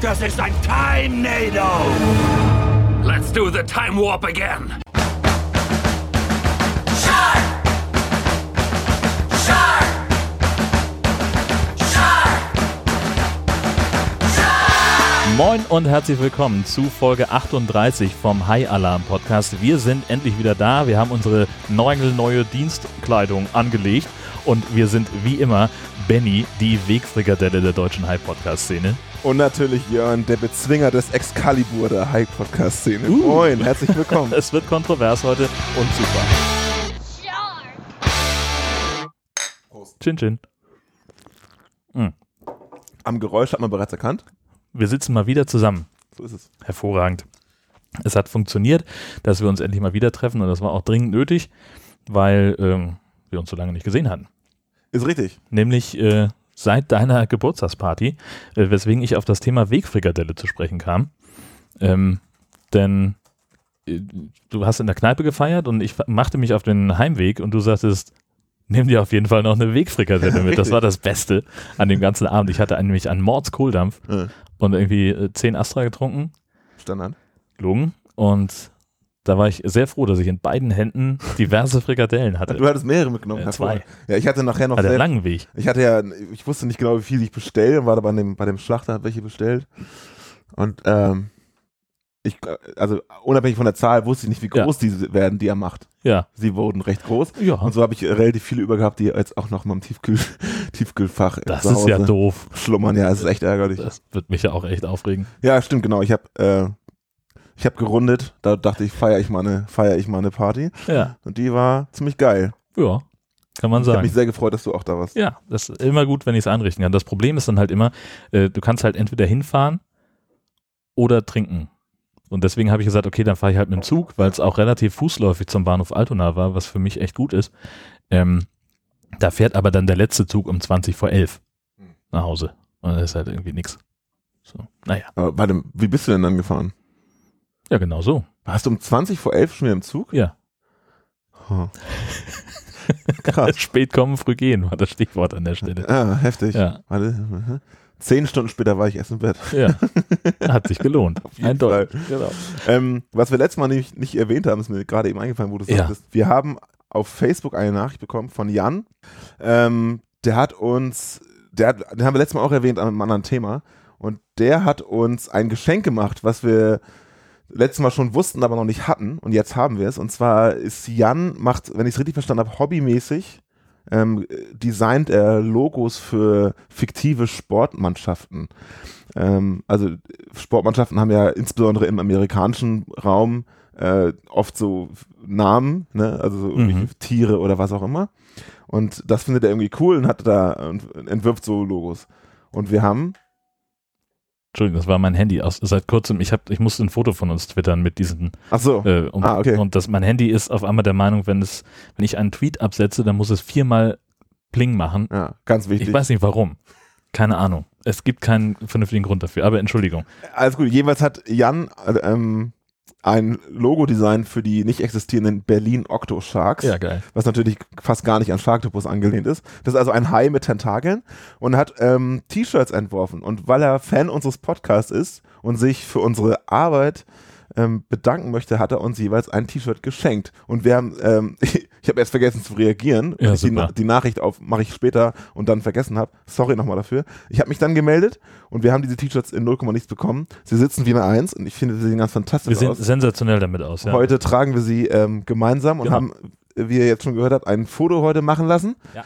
Das ist ein Time Nado. Let's do the time warp again. Moin und herzlich willkommen zu Folge 38 vom High Alarm Podcast. Wir sind endlich wieder da. Wir haben unsere neue Dienstkleidung angelegt und wir sind wie immer Benny, die Wegfrikadelle der deutschen High Podcast Szene. Und natürlich Jörn, der Bezwinger des Excalibur der High Podcast Szene. Uh. Moin, herzlich willkommen. Es wird kontrovers heute und super. Chin Chin. Am Geräusch hat man bereits erkannt. Wir sitzen mal wieder zusammen. So ist es. Hervorragend. Es hat funktioniert, dass wir uns endlich mal wieder treffen und das war auch dringend nötig, weil ähm, wir uns so lange nicht gesehen hatten. Ist richtig. Nämlich äh, seit deiner Geburtstagsparty, äh, weswegen ich auf das Thema Wegfrikadelle zu sprechen kam. Ähm, denn äh, du hast in der Kneipe gefeiert und ich machte mich auf den Heimweg und du sagtest, nimm dir auf jeden Fall noch eine Wegfrikadelle mit. Das war das Beste an dem ganzen Abend. Ich hatte nämlich einen Mordskohldampf Ja. und irgendwie äh, zehn Astra getrunken, Standard. gelogen und da war ich sehr froh, dass ich in beiden Händen diverse Frikadellen hatte. Du hattest mehrere mitgenommen. Äh, zwei. Ja, ich hatte nachher noch der sehr, langen Weg. Ich hatte ja, ich wusste nicht genau, wie viel ich bestelle und war da bei dem, bei dem Schlachter, hat welche bestellt. Und ähm, ich, also unabhängig von der Zahl wusste ich nicht, wie Ja. groß diese werden, die er macht. Ja. Sie wurden recht groß. Ja. Und so habe ich relativ viele über gehabt, die jetzt auch noch mal im Tiefkühl, Tiefkühlfach Das ist ja doof. schlummern. Ja, es ist echt ärgerlich. Das wird mich ja auch echt aufregen. Ja, stimmt, genau. Ich habe äh, ich habe gerundet. Da dachte ich, feiere ich mal eine, feier ich mal eine Party. Ja. Und die war ziemlich geil. Ja. Kann man Ich habe sagen. mich sehr gefreut, dass du auch da warst. Ja, das ist immer gut, wenn ich es einrichten kann. Das Problem ist dann halt immer, äh, du kannst halt entweder hinfahren oder trinken. Und deswegen habe ich gesagt, okay, dann fahre ich halt mit dem Zug, weil es auch relativ fußläufig zum Bahnhof Altona war, was für mich echt gut ist. Ähm, da fährt aber dann der letzte Zug um 20 vor 11 Hm. nach Hause. Und das ist halt irgendwie nix. So, naja, Aber warte, wie bist du denn dann gefahren? Ja, genau so. Warst du um 20 vor 11 schon wieder im Zug? Ja. Huh. Krass. Spät kommen, früh gehen war das Stichwort an der Stelle. Ah, heftig. Ja, Warte. Zehn Stunden später war ich erst im Bett. ja. Hat sich gelohnt. Eindeutig. Genau. Ähm, was wir letztes Mal nicht, nicht erwähnt haben, ist mir gerade eben eingefallen, wo du Ja. sagtest. Wir haben auf Facebook eine Nachricht bekommen von Jan. Ähm, der hat uns, der hat, den haben wir letztes Mal auch erwähnt an einem anderen Thema. Und der hat uns ein Geschenk gemacht, was wir letztes Mal schon wussten, aber noch nicht hatten. Und jetzt haben wir es. Und zwar ist Jan, macht, wenn ich es richtig verstanden habe, hobbymäßig, ähm, designt er Logos für fiktive Sportmannschaften. Ähm, also Sportmannschaften haben ja insbesondere im amerikanischen Raum äh, oft so Namen, ne? also so irgendwelche Mhm. Tiere oder was auch immer. Und das findet er irgendwie cool und hat da und entwirft so Logos. Und wir haben, Entschuldigung, das war mein Handy aus. Seit kurzem, ich, hab, ich musste ein Foto von uns twittern mit diesen. ach so, Äh, um, Ah, okay. Und das, mein Handy ist auf einmal der Meinung, wenn, es, wenn ich einen Tweet absetze, dann muss es viermal Pling machen. ja, ganz wichtig. Ich weiß nicht warum. Keine Ahnung. Es gibt keinen vernünftigen Grund dafür. Aber Entschuldigung. Alles gut. Jeweils hat Jan äh, ähm, ein Logo-Design für die nicht existierenden Berlin Octo Sharks. Ja, geil. was natürlich fast gar nicht an Sharktopus angelehnt ist. Das ist also ein Hai mit Tentakeln und hat ähm, T-Shirts entworfen. Und weil er Fan unseres Podcasts ist und sich für unsere Arbeit ähm, bedanken möchte, hat er uns jeweils ein T-Shirt geschenkt. Und wir haben, ähm, ich habe erst vergessen zu reagieren, Ja, die, die Nachricht auf mache ich später und dann vergessen habe. Sorry nochmal dafür. Ich habe mich dann gemeldet und wir haben diese T-Shirts in 0, nichts bekommen. Sie sitzen wie eine Eins und ich finde, sie sehen ganz fantastisch Wir sehen aus. sensationell damit aus. Ja. Heute tragen wir sie ähm, gemeinsam und Genau. haben, wie ihr jetzt schon gehört habt, ein Foto heute machen lassen. Ja.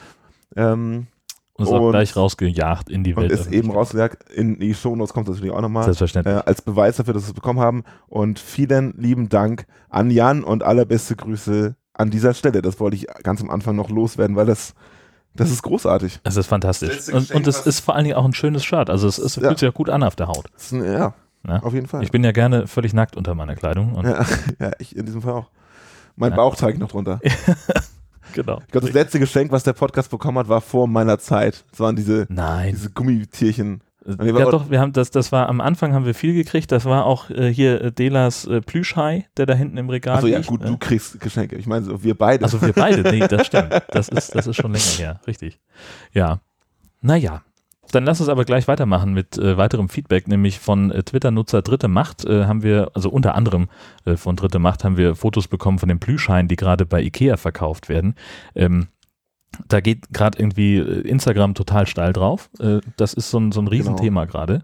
Ähm, und ist auch und- gleich rausgejagt in die und Welt. ist eben rausgejagt. In die Shownotes kommt das natürlich auch nochmal. Selbstverständlich. Äh, als Beweis dafür, dass wir es bekommen haben. Und vielen lieben Dank an Jan und allerbeste Grüße an dieser Stelle. Das wollte ich ganz am Anfang noch loswerden, weil das, das ist großartig. Es ist fantastisch. Und, und es ist vor allen Dingen auch ein schönes Shirt. Also es, es Ja. fühlt sich auch gut an auf der Haut. Das ist ein, ja, Ja. auf jeden Fall. Ich bin ja gerne völlig nackt unter meiner Kleidung. Und ja, ja, ich in diesem Fall auch. Mein Ja. Bauch zeige ich noch drunter. Ich genau. glaube, das letzte Geschenk, was der Podcast bekommen hat, war vor meiner Zeit. Das waren diese, Nein. diese Gummitierchen. Nee, Ja doch, wir haben das, das war am Anfang haben wir viel gekriegt. Das war auch äh, hier äh, Delas äh, Plüschhai, der da hinten im Regal Achso, ja, liegt. gut, Äh, du kriegst Geschenke. Ich meine, so, wir beide. Also wir beide, nee, das stimmt. Das ist, das ist schon länger her, richtig. Ja. Naja. Dann lass uns aber gleich weitermachen mit äh, weiterem Feedback, nämlich von äh, Twitter-Nutzer Dritte Macht äh, haben wir, also unter anderem äh, von Dritte Macht haben wir Fotos bekommen von den Plüschhaien, die gerade bei Ikea verkauft werden. Ähm, da geht gerade irgendwie äh, Instagram total steil drauf. Äh, das ist so ein, so ein Riesenthema gerade.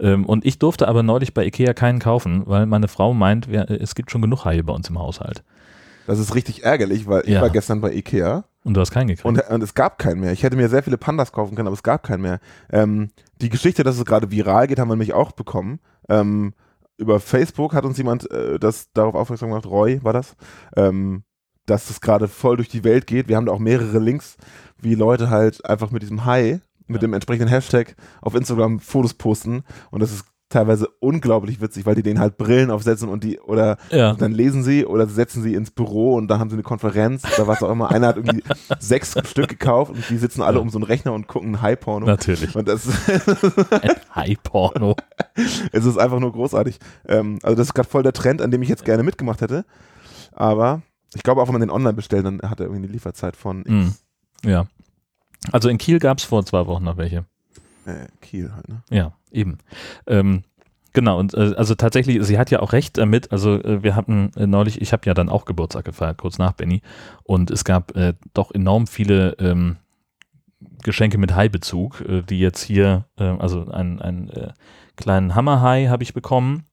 Ähm, und ich durfte aber neulich bei Ikea keinen kaufen, weil meine Frau meint, wir, es gibt schon genug Haie bei uns im Haushalt. Das ist richtig ärgerlich, weil ich Ja. war gestern bei Ikea Und du hast keinen gekriegt. und, und es gab keinen mehr. Ich hätte mir sehr viele Pandas kaufen können, aber es gab keinen mehr. Ähm, die Geschichte, dass es gerade viral geht, haben wir nämlich auch bekommen. Ähm, über Facebook hat uns jemand äh, das darauf aufmerksam gemacht, Roy war das, ähm, dass es gerade voll durch die Welt geht. Wir haben da auch mehrere Links, wie Leute halt einfach mit diesem Hi, mit Ja. dem entsprechenden Hashtag auf Instagram Fotos posten und das ist teilweise unglaublich witzig, weil die denen halt Brillen aufsetzen und die oder ja. dann lesen sie oder setzen sie ins Büro und dann haben sie eine Konferenz oder was auch immer. Einer hat irgendwie sechs Stück gekauft und die sitzen alle um so einen Rechner und gucken High-Porno. Natürlich. Und das Ein High-Porno. es ist einfach nur großartig. Ähm, also das ist gerade voll der Trend, an dem ich jetzt gerne mitgemacht hätte. Aber ich glaube auch, wenn man den online bestellt, dann hat er irgendwie eine Lieferzeit von Mhm. Ja. Also in Kiel gab es vor zwei Wochen noch welche. äh, Kiel halt. Ne? Ja, eben. Ähm, genau, und äh, also tatsächlich, sie hat ja auch recht damit. Also äh, wir hatten äh, neulich, ich habe ja dann auch Geburtstag gefeiert, kurz nach Benny. Und es gab äh, doch enorm viele ähm, Geschenke mit Hai-Bezug, äh, die jetzt hier, äh, also einen, einen äh, kleinen Hammerhai habe ich bekommen.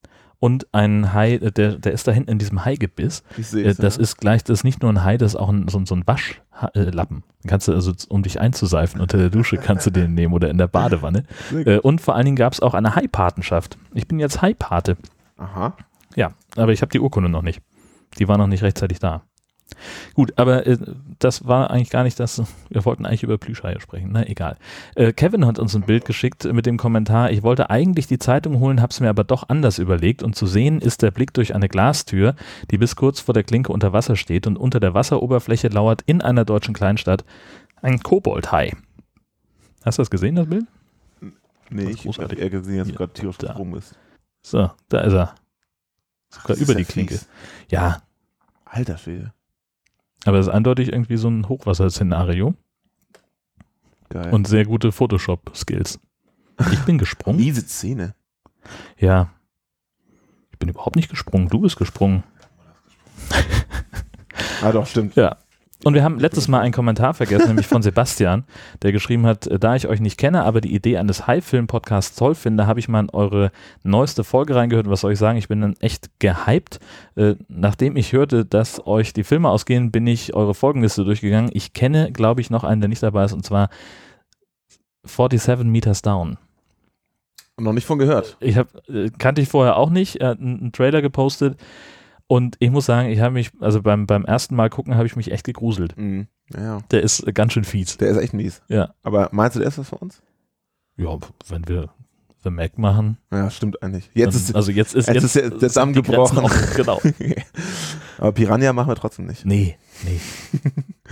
Und ein Hai, äh, der, der ist da hinten in diesem Haigebiss. Ich sehe Äh, das ja. ist gleich, das ist nicht nur ein Hai, das ist auch ein, so, ein- so ein Waschlappen. Kannst du also, um dich einzuseifen unter der Dusche, kannst du den nehmen oder in der Badewanne. Äh, und vor allen Dingen gab es auch eine Hai-Patenschaft. Ich bin jetzt Hai-Pate. Aha. Ja, aber ich habe die Urkunde noch nicht. Die war noch nicht rechtzeitig da. Gut, aber äh, das war eigentlich gar nicht das. Wir wollten eigentlich über Plüschhaie sprechen. Na, egal. Äh, Kevin hat uns ein Bild geschickt mit dem Kommentar: Ich wollte eigentlich die Zeitung holen, habe es mir aber doch anders überlegt. Und zu sehen ist der Blick durch eine Glastür, die bis kurz vor der Klinke unter Wasser steht. Und unter der Wasseroberfläche lauert in einer deutschen Kleinstadt ein Koboldhai. Hast du das gesehen, das Bild? Nee, Das ist ich habe eher gesehen, dass Hier, gerade tierisch da. gesprungen bist. So, da ist er. Sogar ist über ja die Klinke. fies. Ja, Alter Schwede. Aber es ist eindeutig irgendwie so ein Hochwasserszenario. Geil. und sehr gute Photoshop-Skills. Ich bin gesprungen. miese Szene. Ja. Ich bin überhaupt nicht gesprungen. Du bist gesprungen. Ah doch, stimmt. Ja. Und wir haben letztes Mal einen Kommentar vergessen, nämlich von Sebastian, der geschrieben hat, äh, da ich euch nicht kenne, aber die Idee eines High-Film-Podcasts toll finde, habe ich mal in eure neueste Folge reingehört. Was soll ich sagen? Ich bin dann echt gehypt. Äh, nachdem ich hörte, dass euch die Filme ausgehen, bin ich eure Folgenliste durchgegangen. Ich kenne, glaube ich, noch einen, der nicht dabei ist, und zwar 47 Meters Down. Noch nicht von gehört. Ich hab, äh, kannte ich vorher auch nicht. Er hat einen, einen Trailer gepostet und ich muss sagen, ich habe mich, also beim, beim ersten Mal gucken, habe ich mich echt gegruselt. Mhm. Ja, ja. Der ist ganz schön fies. Der ist echt mies. Ja. Aber meinst du, der ist was für uns? Ja, wenn wir The Mac machen. Ja, stimmt eigentlich. Jetzt dann, ist, also jetzt ist, jetzt ist der- Damm gebrochen. Auch, genau. aber Piranha machen wir trotzdem nicht. Nee, nee.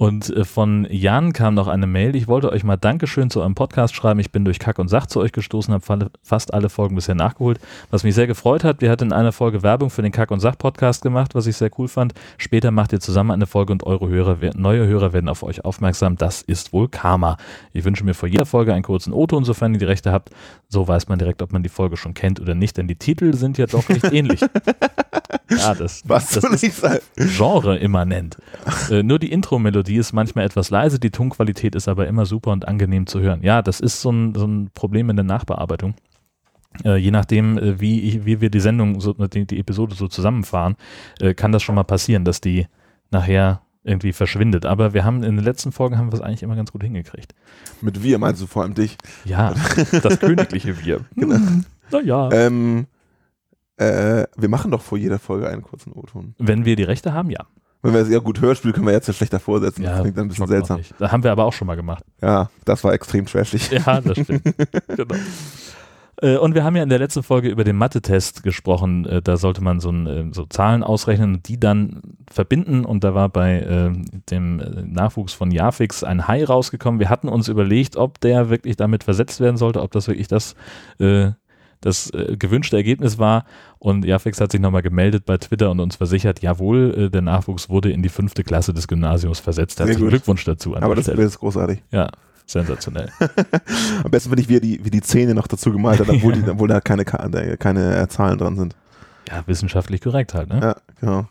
Und äh, von Jan kam noch eine Mail. Ich wollte euch mal Dankeschön zu eurem Podcast schreiben. Ich bin durch Kack und Sach zu euch gestoßen, habe fast alle Folgen bisher nachgeholt. Was mich sehr gefreut hat, wir hatten in einer Folge Werbung für den Kack und Sach Podcast gemacht, was ich sehr cool fand. Später macht ihr zusammen eine Folge und eure Hörer, neue Hörer werden auf euch aufmerksam. Das ist wohl Karma. Ich wünsche mir vor jeder Folge einen kurzen O-Ton, sofern ihr die Rechte habt. So weiß man direkt, ob man die Folge schon kennt oder nicht, denn die Titel sind ja doch recht ähnlich. Ja, das, Was das ist? Genre immanent. äh, nur die Intro-Melodie ist manchmal etwas leise, die Tonqualität ist aber immer super und angenehm zu hören. Ja, das ist so ein, so ein Problem in der Nachbearbeitung. Äh, je nachdem, äh, wie, ich, wie wir die Sendung, so, die, die Episode so zusammenfahren, äh, kann das schon mal passieren, dass die nachher irgendwie verschwindet. Aber wir haben in den letzten Folgen haben wir es eigentlich immer ganz gut hingekriegt. Mit wir meinst du vor allem dich. Ja, das königliche Wir. Genau. Hm, Naja. Ähm, äh, wir machen doch vor jeder Folge einen kurzen O-Ton. Wenn wir die Rechte haben, ja. Wenn wir es ja gut Hörspiel können wir jetzt ja schlechter vorsetzen. das klingt dann ein bisschen seltsam. Das haben wir aber auch schon mal gemacht. Ja, das war extrem trashig. Ja, das stimmt. genau. Äh, Und wir haben ja in der letzten Folge über den Mathe-Test gesprochen. Äh, Da sollte man so, ein, äh, so Zahlen ausrechnen und die dann verbinden. Und da war bei äh, dem äh, Nachwuchs von Jafix ein Hai rausgekommen. Wir hatten uns überlegt, ob der wirklich damit versetzt werden sollte, ob das wirklich das, äh, das äh, gewünschte Ergebnis war. Und Jafix hat sich nochmal gemeldet bei Twitter und uns versichert, jawohl, äh, der Nachwuchs wurde in die fünfte Klasse des Gymnasiums versetzt. Herzlichen. Glückwunsch dazu an Aber das Stelle. Ist großartig. Ja, Sensationell. Am besten finde ich, wie er die, wie die Zähne noch dazu gemalt hat, obwohl, die, obwohl da keine, keine äh, Zahlen dran sind. Ja, wissenschaftlich korrekt halt, ne? Ja, genau.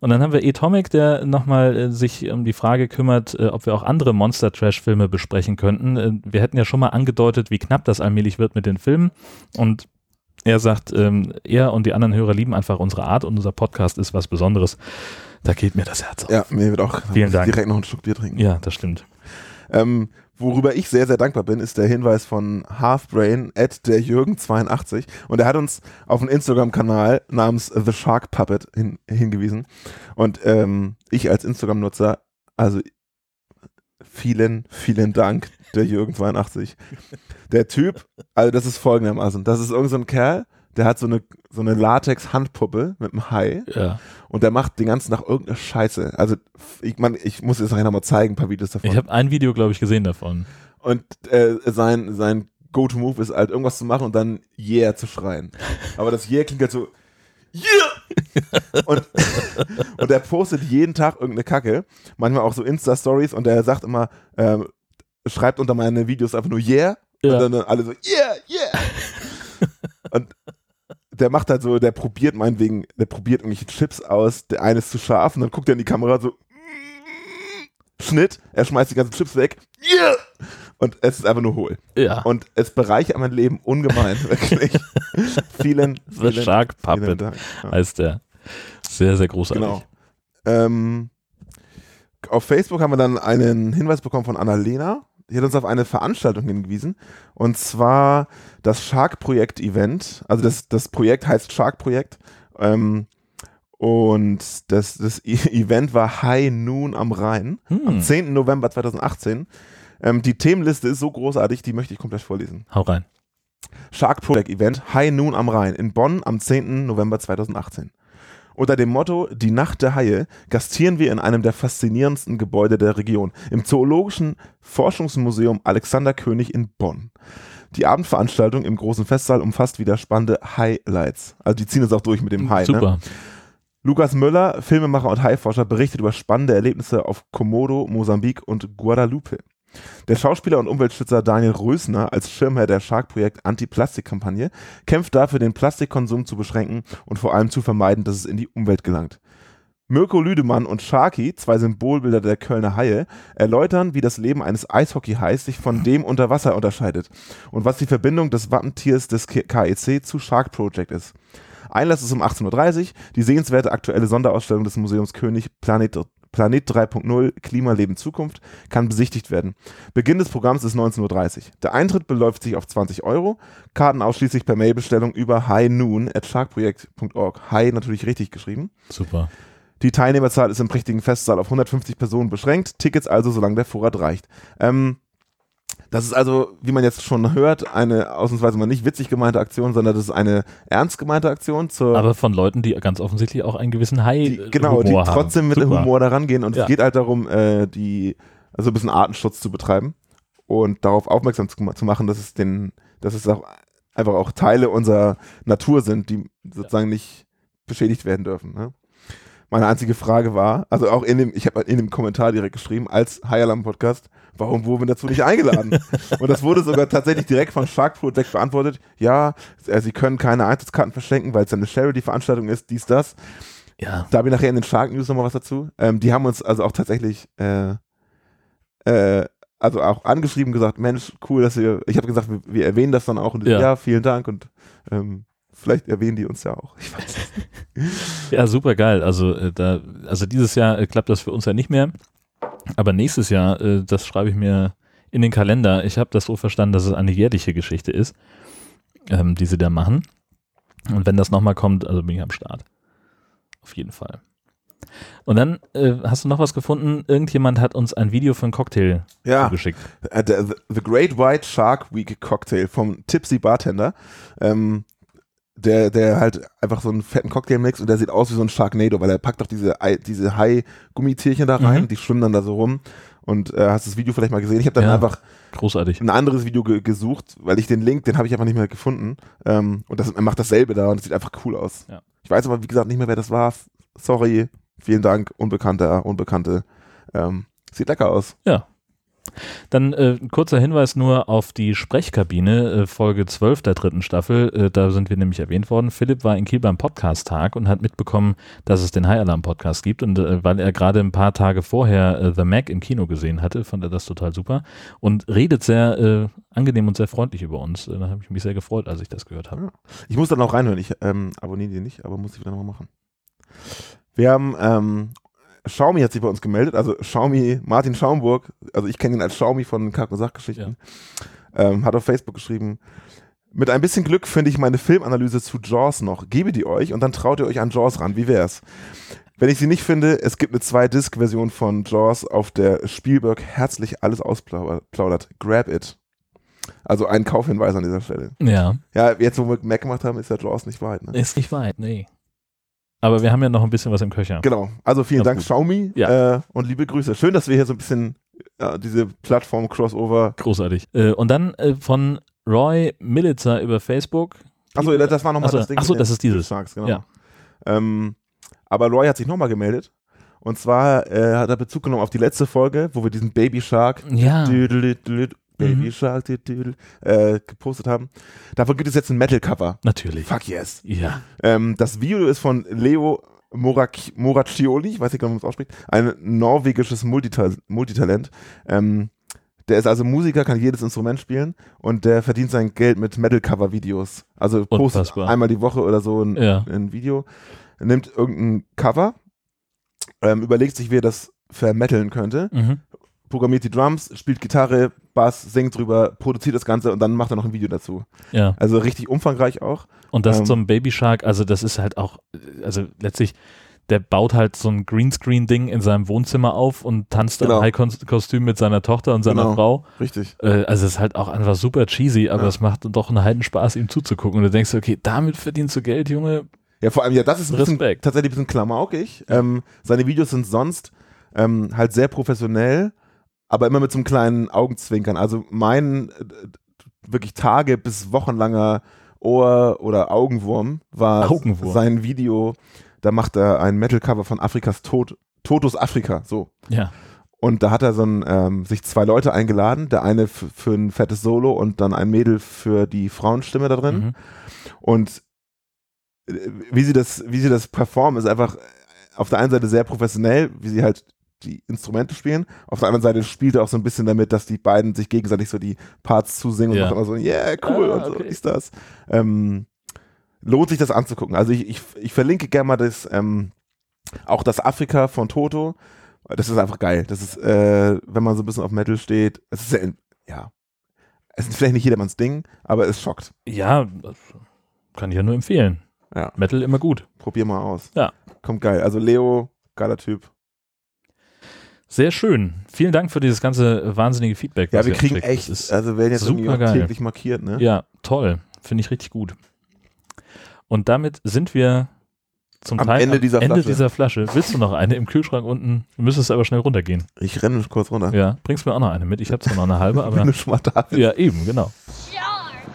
Und dann haben wir Atomic, der nochmal äh, sich um die Frage kümmert, äh, ob wir auch andere Monster-Trash-Filme besprechen könnten. Äh, wir hätten ja schon mal angedeutet, wie knapp das allmählich wird mit den Filmen. Und er sagt, ähm, er und die anderen Hörer lieben einfach unsere Art und unser Podcast ist was Besonderes. Da geht mir das Herz auf. Ja, mir wird auch Vielen Dank. direkt noch einen Schluck Bier trinken. Ja, das stimmt. Ähm, worüber ich sehr, sehr dankbar bin, ist der Hinweis von Halfbrain at der Jürgen82 und er hat uns auf einen Instagram-Kanal namens The Shark Puppet hin, hingewiesen. Und ähm, ich als Instagram-Nutzer, also vielen, vielen Dank, der Jürgen82. Der Typ, also das ist folgendermaßen, das ist irgendein so Kerl, der hat so eine, so eine Latex-Handpuppe mit einem Hai Ja. und der macht den ganzen Tag irgendeine Scheiße. Also ich, man, ich muss jetzt nachher nochmal zeigen, ein paar Videos davon. Ich habe ein Video, glaube ich, gesehen davon. Und äh, sein, sein Go-To-Move ist halt irgendwas zu machen und dann Yeah zu schreien. Aber das Yeah klingt halt so Yeah! und, und er postet jeden Tag irgendeine Kacke. Manchmal auch so Insta-Stories und er sagt immer, ähm, schreibt unter meine Videos einfach nur Yeah. Ja. Und dann alle so Yeah, Yeah! und der macht halt so, der probiert meinetwegen, der probiert irgendwelche Chips aus, der eine ist zu scharf und dann guckt er in die Kamera so Schnitt, er schmeißt die ganzen Chips weg. Yeah! Und es ist einfach nur hohl. Ja. Und es bereichert mein Leben ungemein, wirklich. vielen, The vielen, Shark vielen Puppet Dank. Ja, heißt der. Sehr, sehr großartig. genau. Ähm, auf Facebook haben wir dann einen Hinweis bekommen von Annalena. Die hat uns auf eine Veranstaltung hingewiesen. Und zwar das Shark-Projekt-Event. Also das, das Projekt heißt Shark-Projekt. Ähm, und das, das Event war High Noon am Rhein. Hm. Am 10. November 2018. Ähm, die Themenliste ist so großartig, die möchte ich komplett vorlesen. Hau rein. Shark Project Event High Noon am Rhein in Bonn am 10. November 2018. Unter dem Motto Die Nacht der Haie gastieren wir in einem der faszinierendsten Gebäude der Region, im Zoologischen Forschungsmuseum Alexander König in Bonn. Die Abendveranstaltung im großen Festsaal umfasst wieder spannende Highlights. Also die ziehen es auch durch mit dem Hai. Ne? Super. Lukas Möller, Filmemacher und Haiforscher, berichtet über spannende Erlebnisse auf Komodo, Mosambik und Guadalupe. Der Schauspieler und Umweltschützer Daniel Rösner als Schirmherr der Shark-Projekt Anti-Plastik-Kampagne kämpft dafür, den Plastikkonsum zu beschränken und vor allem zu vermeiden, dass es in die Umwelt gelangt. Mirko Lüdemann und Sharky, zwei Symbolbilder der Kölner Haie, erläutern, wie das Leben eines Eishockey-Hais sich von dem unter Wasser unterscheidet und was die Verbindung des Wappentiers des KEC zu Shark Project ist. Einlass ist um 18.30 Uhr. Die sehenswerte aktuelle Sonderausstellung des Museums König Planet, Planet 3.0 Klimaleben Zukunft kann besichtigt werden. Beginn des Programms ist 19.30 Uhr. Der Eintritt beläuft sich auf 20 Euro. Karten ausschließlich per Mailbestellung über highnoon at sharkprojekt.org. High natürlich richtig geschrieben. Super. Die Teilnehmerzahl ist im prächtigen Festsaal auf 150 Personen beschränkt. Tickets also, solange der Vorrat reicht. Ähm, das ist also, wie man jetzt schon hört, eine ausnahmsweise mal nicht witzig gemeinte Aktion, sondern das ist eine ernst gemeinte Aktion zur Aber von Leuten, die ganz offensichtlich auch einen gewissen Hai die, genau, die Humor haben. trotzdem mit Super. Humor daran gehen und Ja. es geht halt darum, äh, die also ein bisschen Artenschutz zu betreiben und darauf aufmerksam zu, zu machen, dass es den, dass es auch einfach auch Teile unserer Natur sind, die sozusagen nicht beschädigt werden dürfen. Ne? Meine einzige Frage war, also auch in dem, ich habe in dem Kommentar direkt geschrieben, als High Alarm Podcast, warum wurden wir dazu nicht eingeladen? und das wurde sogar tatsächlich direkt von Shark Project beantwortet. Ja, äh, sie können keine Eintrittskarten verschenken, weil es eine Charity-Veranstaltung ist, dies, das. Ja. Da habe ich nachher in den Shark News nochmal was dazu. Ähm, die haben uns also auch tatsächlich äh, äh, also auch angeschrieben gesagt, Mensch, cool, dass ihr, ich habe gesagt, wir, wir erwähnen das dann auch und Ja. ja, vielen Dank und ähm, vielleicht erwähnen die uns ja auch. Ich weiß es nicht. Ja, super geil. Also, äh, da, also dieses Jahr äh, klappt das für uns ja nicht mehr. Aber nächstes Jahr, äh, das schreibe ich mir in den Kalender. Ich habe das so verstanden, dass es eine jährliche Geschichte ist, ähm, die sie da machen. Und wenn das nochmal kommt, also bin ich am Start. Auf jeden Fall. Und dann äh, hast du noch was gefunden? Irgendjemand hat uns ein Video einen Cocktail Ja, zugeschickt. äh, the, the Great White Shark Week Cocktail vom Tipsy Bartender. Ähm, der, der halt einfach so einen fetten Cocktail mixt und der sieht aus wie so ein Sharknado, weil er packt doch diese, diese Hai-Gummitierchen da rein, Mhm. die schwimmen dann da so rum. Und äh, hast das Video vielleicht mal gesehen? Ich habe dann Ja. einfach Großartig. ein anderes Video ge gesucht, weil ich den Link, den habe ich einfach nicht mehr gefunden. Ähm, und das, er macht dasselbe da und es sieht einfach cool aus. Ja. Ich weiß aber, wie gesagt, nicht mehr, wer das war. Sorry, vielen Dank, Unbekannter, Unbekannte. Ähm, sieht lecker aus. Ja. Dann äh, ein kurzer Hinweis nur auf die Sprechkabine, äh, Folge 12 der dritten Staffel. Äh, da sind wir nämlich erwähnt worden. Philipp war in Kiel beim Podcast-Tag und hat mitbekommen, dass es den High Alarm Podcast gibt. Und äh, weil er gerade ein paar Tage vorher äh, The Mac im Kino gesehen hatte, fand er das total super und redet sehr äh, angenehm und sehr freundlich über uns. Da habe ich mich sehr gefreut, als ich das gehört habe. Ich muss dann auch reinhören. Ich ähm, abonniere die nicht, aber muss ich wieder nochmal machen. Wir haben ähm, Xiaomi hat sich bei uns gemeldet, also Xiaomi, Martin Schaumburg, also ich kenne ihn als Xiaomi von Kack- und Sachgeschichten, ähm, hat auf Facebook geschrieben, mit ein bisschen Glück finde ich meine Filmanalyse zu Jaws noch, gebe die euch und dann traut ihr euch an Jaws ran, wie wär's? Wenn ich sie nicht finde, es gibt eine Zwei-Disc-Version von Jaws, auf der Spielberg herzlich alles ausplaudert. Grab it. Also ein Kaufhinweis an dieser Stelle. Ja, Ja, jetzt wo wir Mac gemacht haben, ist ja Jaws nicht weit. Ne? ist nicht weit, nee. Aber wir haben ja noch ein bisschen was im Köcher. Genau. Also vielen Ganz Dank, gut. Xiaomi. Ja. Äh, und liebe Grüße. Schön, dass wir hier so ein bisschen ja, diese Plattform-Crossover. Großartig. Äh, und dann äh, von Roy Militzer über Facebook. Achso, das war nochmal Achso, das Ding. achso das ist dieses. Sharks, genau. Ja. Ähm, aber Roy hat sich nochmal gemeldet. Und zwar äh, hat er Bezug genommen auf die letzte Folge, wo wir diesen Baby Shark, Ja. Baby Mhm. Shark, äh, gepostet haben. Davon gibt es jetzt ein Metal-Cover. Natürlich. Fuck yes. Ja. Ähm, das Video ist von Leo Morac Moraccioli, ich weiß nicht, wie man es ausspricht, ein norwegisches Multital Multitalent. Ähm, der ist also Musiker, kann jedes Instrument spielen und der verdient sein Geld mit Metal-Cover-Videos. Also postet Unfassbar. einmal die Woche oder so ein, Ja. ein Video, nimmt irgendein Cover, ähm, überlegt sich, wie er das vermetteln könnte, Mhm. Programmiert die Drums, spielt Gitarre, Bass, singt drüber, produziert das Ganze und dann macht er noch ein Video dazu. Ja. Also richtig umfangreich auch. Und das Ähm, zum Baby Shark, also das ist halt auch, also letztlich, der baut halt so ein Greenscreen-Ding in seinem Wohnzimmer auf und tanzt Genau. im High-Kostüm mit seiner Tochter und seiner Genau. Frau. Richtig. Äh, also es ist halt auch einfach super cheesy, aber Ja. es macht doch einen heiden Spaß, ihm zuzugucken. Und du denkst, okay, damit verdienst du Geld, Junge. Ja, vor allem, ja, das ist ein bisschen, tatsächlich ein bisschen klamaukig. Ähm, seine Videos sind sonst ähm, halt sehr professionell, aber immer mit so einem kleinen Augenzwinkern. Also mein äh, wirklich Tage bis wochenlanger Ohr- oder Augenwurm war Augenwurm. sein Video. Da macht er ein Metal-Cover von Afrikas Tod, Totus Afrika, so. Ja. Und da hat er so ein, ähm, sich zwei Leute eingeladen, der eine für ein fettes Solo und dann ein Mädel für die Frauenstimme da drin. Mhm. Und äh, wie sie das, wie sie das performen, ist einfach auf der einen Seite sehr professionell, wie sie halt die Instrumente spielen. Auf der anderen Seite spielt er auch so ein bisschen damit, dass die beiden sich gegenseitig so die Parts zusingen Ja. und macht immer so, yeah, cool Ah, und so, okay. ist das. Ähm, lohnt sich das anzugucken. Also ich, ich, ich verlinke gerne mal das, ähm, auch das Afrika von Toto. Das ist einfach geil. Das ist, äh, wenn man so ein bisschen auf Metal steht, es ist sehr, ja, es ist vielleicht nicht jedermanns Ding, aber es schockt. Ja, das kann ich ja nur empfehlen. Ja. Metal immer gut. Probier mal aus. Ja. Kommt geil. Also Leo, geiler Typ. Sehr schön. Vielen Dank für dieses ganze wahnsinnige Feedback. Ja, wir kriegen echt, also werden jetzt auch supergeil. täglich markiert, ne? ja, toll. Finde ich richtig gut. Und damit sind wir zum Am Teil Ende am dieser Ende Flasche. dieser Flasche. Willst du noch eine im Kühlschrank unten? Du müsstest aber schnell runtergehen. Ich renne kurz runter. Ja, bringst mir auch noch eine mit. Ich habe zwar noch eine halbe, Wenn aber du schon mal da bist. ja, eben, genau.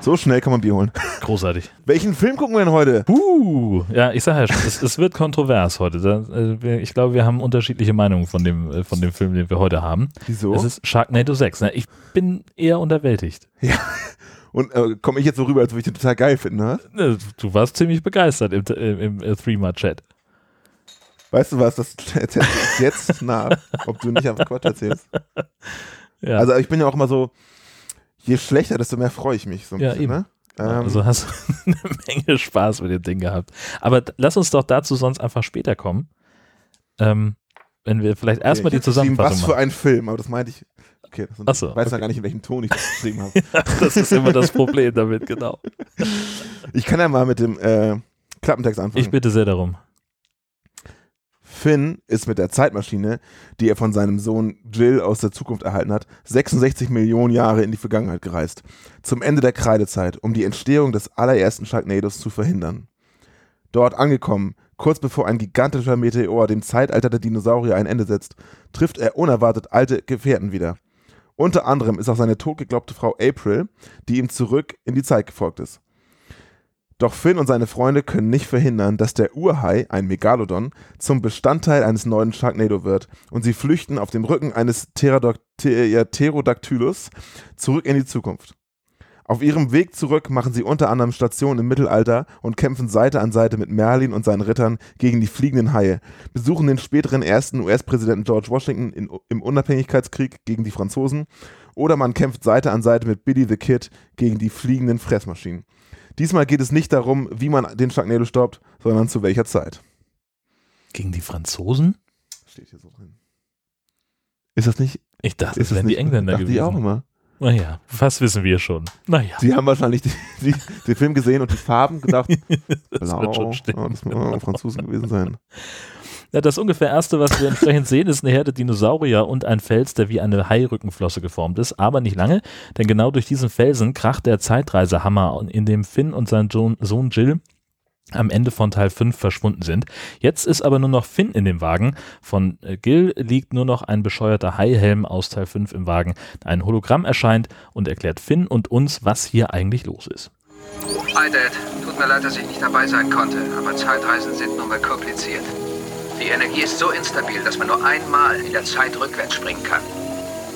So schnell kann man Bier holen. Großartig. Welchen Film gucken wir denn heute? Uh, ja, ich sage ja schon, es, es wird kontrovers heute. Äh, ich glaube, wir haben unterschiedliche Meinungen von dem, äh, von dem Film, den wir heute haben. Wieso? Es ist Sharknado 6. Ne? Ich bin eher unterwältigt. Und äh, komme ich jetzt so rüber, als würde ich den total geil finden, ne? Du warst ziemlich begeistert im, im, im Threema-Chat. Weißt du was, das erzählst du jetzt nach, ob du nicht einfach Quatsch erzählst. Ja, Also ich bin ja auch immer so, je schlechter, desto mehr freue ich mich so ein Ja, bisschen, eben. ne? Ähm, also hast du eine Menge Spaß mit dem Ding gehabt. Aber lass uns doch dazu sonst einfach später kommen. Ähm, wenn wir vielleicht erstmal ich die Zusammenfassung Was für ein Film, aber das meinte ich. Okay, das so, ich weiß ja okay. gar nicht, in welchem Ton ich das geschrieben habe. Das ist immer das Problem damit, genau. Ich kann ja mal mit dem äh, Klappentext anfangen. Ich bitte sehr darum. Finn ist mit der Zeitmaschine, die er von seinem Sohn Jill aus der Zukunft erhalten hat, 66 Millionen Jahre in die Vergangenheit gereist. Zum Ende der Kreidezeit, um die Entstehung des allerersten Sharknados zu verhindern. Dort angekommen, kurz bevor ein gigantischer Meteor dem Zeitalter der Dinosaurier ein Ende setzt, trifft er unerwartet alte Gefährten wieder. Unter anderem ist auch seine totgeglaubte Frau April, die ihm zurück in die Zeit gefolgt ist. Doch Finn und seine Freunde können nicht verhindern, dass der Urhai, ein Megalodon, zum Bestandteil eines neuen Sharknado wird und sie flüchten auf dem Rücken eines Pterodactylus zurück in die Zukunft. Auf ihrem Weg zurück machen sie unter anderem Station im Mittelalter und kämpfen Seite an Seite mit Merlin und seinen Rittern gegen die fliegenden Haie, besuchen den späteren ersten US-Präsidenten George Washington in, im Unabhängigkeitskrieg gegen die Franzosen oder man kämpft Seite an Seite mit Billy the Kid gegen die fliegenden Fressmaschinen. Diesmal geht es nicht darum, wie man den Sharknado stoppt, sondern zu welcher Zeit. Gegen die Franzosen? Steht hier so drin. Ist das nicht? Ich dachte, Ist das wären die Engländer dachte gewesen. Ich auch immer. Naja, was wissen wir schon. Naja, Sie haben wahrscheinlich die, die, den Film gesehen und die Farben gedacht, das blau, wird schon stimmen. oh, das muss Franzosen gewesen sein. Das ungefähr erste, was wir entsprechend sehen, ist eine Herde Dinosaurier und ein Fels, der wie eine Hairückenflosse geformt ist. Aber nicht lange, denn genau durch diesen Felsen kracht der Zeitreisehammer, in dem Finn und sein Sohn, Sohn Jill am Ende von Teil 5 verschwunden sind. Jetzt ist aber nur noch Finn in dem Wagen. Von äh, Gil liegt nur noch ein bescheuerter Haihelm aus Teil 5 im Wagen. Ein Hologramm erscheint und erklärt Finn und uns, was hier eigentlich los ist. Hi Dad, tut mir leid, dass ich nicht dabei sein konnte, aber Zeitreisen sind nun mal kompliziert. Die Energie ist so instabil, dass man nur einmal in der Zeit rückwärts springen kann.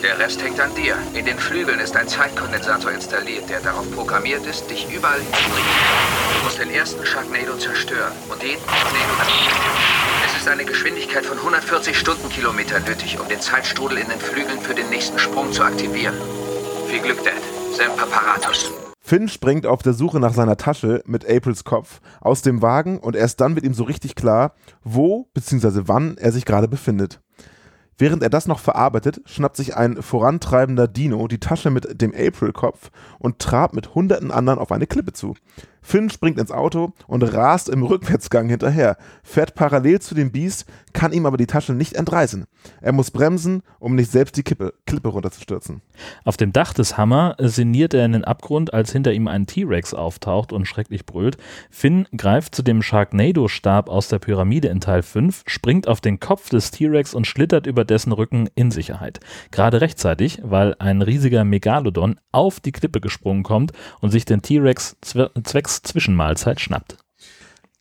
Der Rest hängt an dir. In den Flügeln ist ein Zeitkondensator installiert, der darauf programmiert ist, dich überall hinzubringen. Du musst den ersten Sharknado zerstören und jeden Sharknado Es ist eine Geschwindigkeit von 140 Stundenkilometer nötig, um den Zeitstrudel in den Flügeln für den nächsten Sprung zu aktivieren. Viel Glück, Dad. Semper Paratus. Finn springt auf der Suche nach seiner Tasche mit Aprils Kopf aus dem Wagen und erst dann wird ihm so richtig klar, wo bzw. wann er sich gerade befindet. Während er das noch verarbeitet, schnappt sich ein vorantreibender Dino die Tasche mit dem April-Kopf und trabt mit hunderten anderen auf eine Klippe zu. Finn springt ins Auto und rast im Rückwärtsgang hinterher, fährt parallel zu dem Biest, kann ihm aber die Tasche nicht entreißen. Er muss bremsen, um nicht selbst die Kippe, Klippe runterzustürzen. Auf dem Dach des Hammer sinniert er in den Abgrund, als hinter ihm ein T-Rex auftaucht und schrecklich brüllt. Finn greift zu dem Sharknado-Stab aus der Pyramide in Teil 5, springt auf den Kopf des T-Rex und schlittert über dessen Rücken in Sicherheit. Gerade rechtzeitig, weil ein riesiger Megalodon auf die Klippe gesprungen kommt und sich den T-Rex zwe zwecks Zwischenmahlzeit schnappt.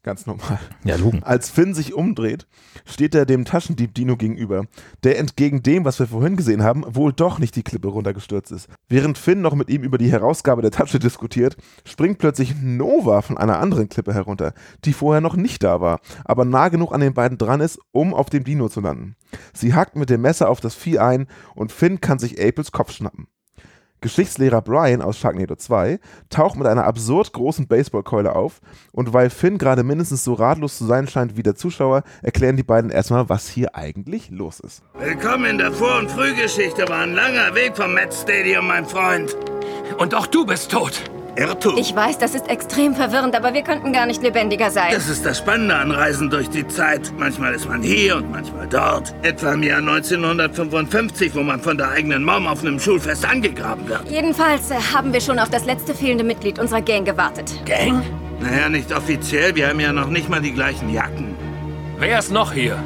Ganz normal. Ja, Lugen. Als Finn sich umdreht, steht er dem Taschendieb Dino gegenüber, der entgegen dem, was wir vorhin gesehen haben, wohl doch nicht die Klippe runtergestürzt ist. Während Finn noch mit ihm über die Herausgabe der Tasche diskutiert, springt plötzlich Nova von einer anderen Klippe herunter, die vorher noch nicht da war, aber nah genug an den beiden dran ist, um auf dem Dino zu landen. Sie hackt mit dem Messer auf das Vieh ein und Finn kann sich Apels Kopf schnappen. Geschichtslehrer Brian aus Sharknado 2 taucht mit einer absurd großen Baseballkeule auf und weil Finn gerade mindestens so ratlos zu sein scheint wie der Zuschauer, erklären die beiden erstmal, was hier eigentlich los ist. Willkommen in der Vor- und Frühgeschichte. War ein langer Weg vom Met Stadium, mein Freund. Und auch du bist tot. Irrtum. Ich weiß, das ist extrem verwirrend, aber wir könnten gar nicht lebendiger sein. Das ist das Spannende an Reisen durch die Zeit. Manchmal ist man hier und manchmal dort. Etwa im Jahr 1955, wo man von der eigenen Mom auf einem Schulfest angegraben wird. Jedenfalls äh, haben wir schon auf das letzte fehlende Mitglied unserer Gang gewartet. Gang? Naja, nicht offiziell. Wir haben ja noch nicht mal die gleichen Jacken. Wer ist noch hier?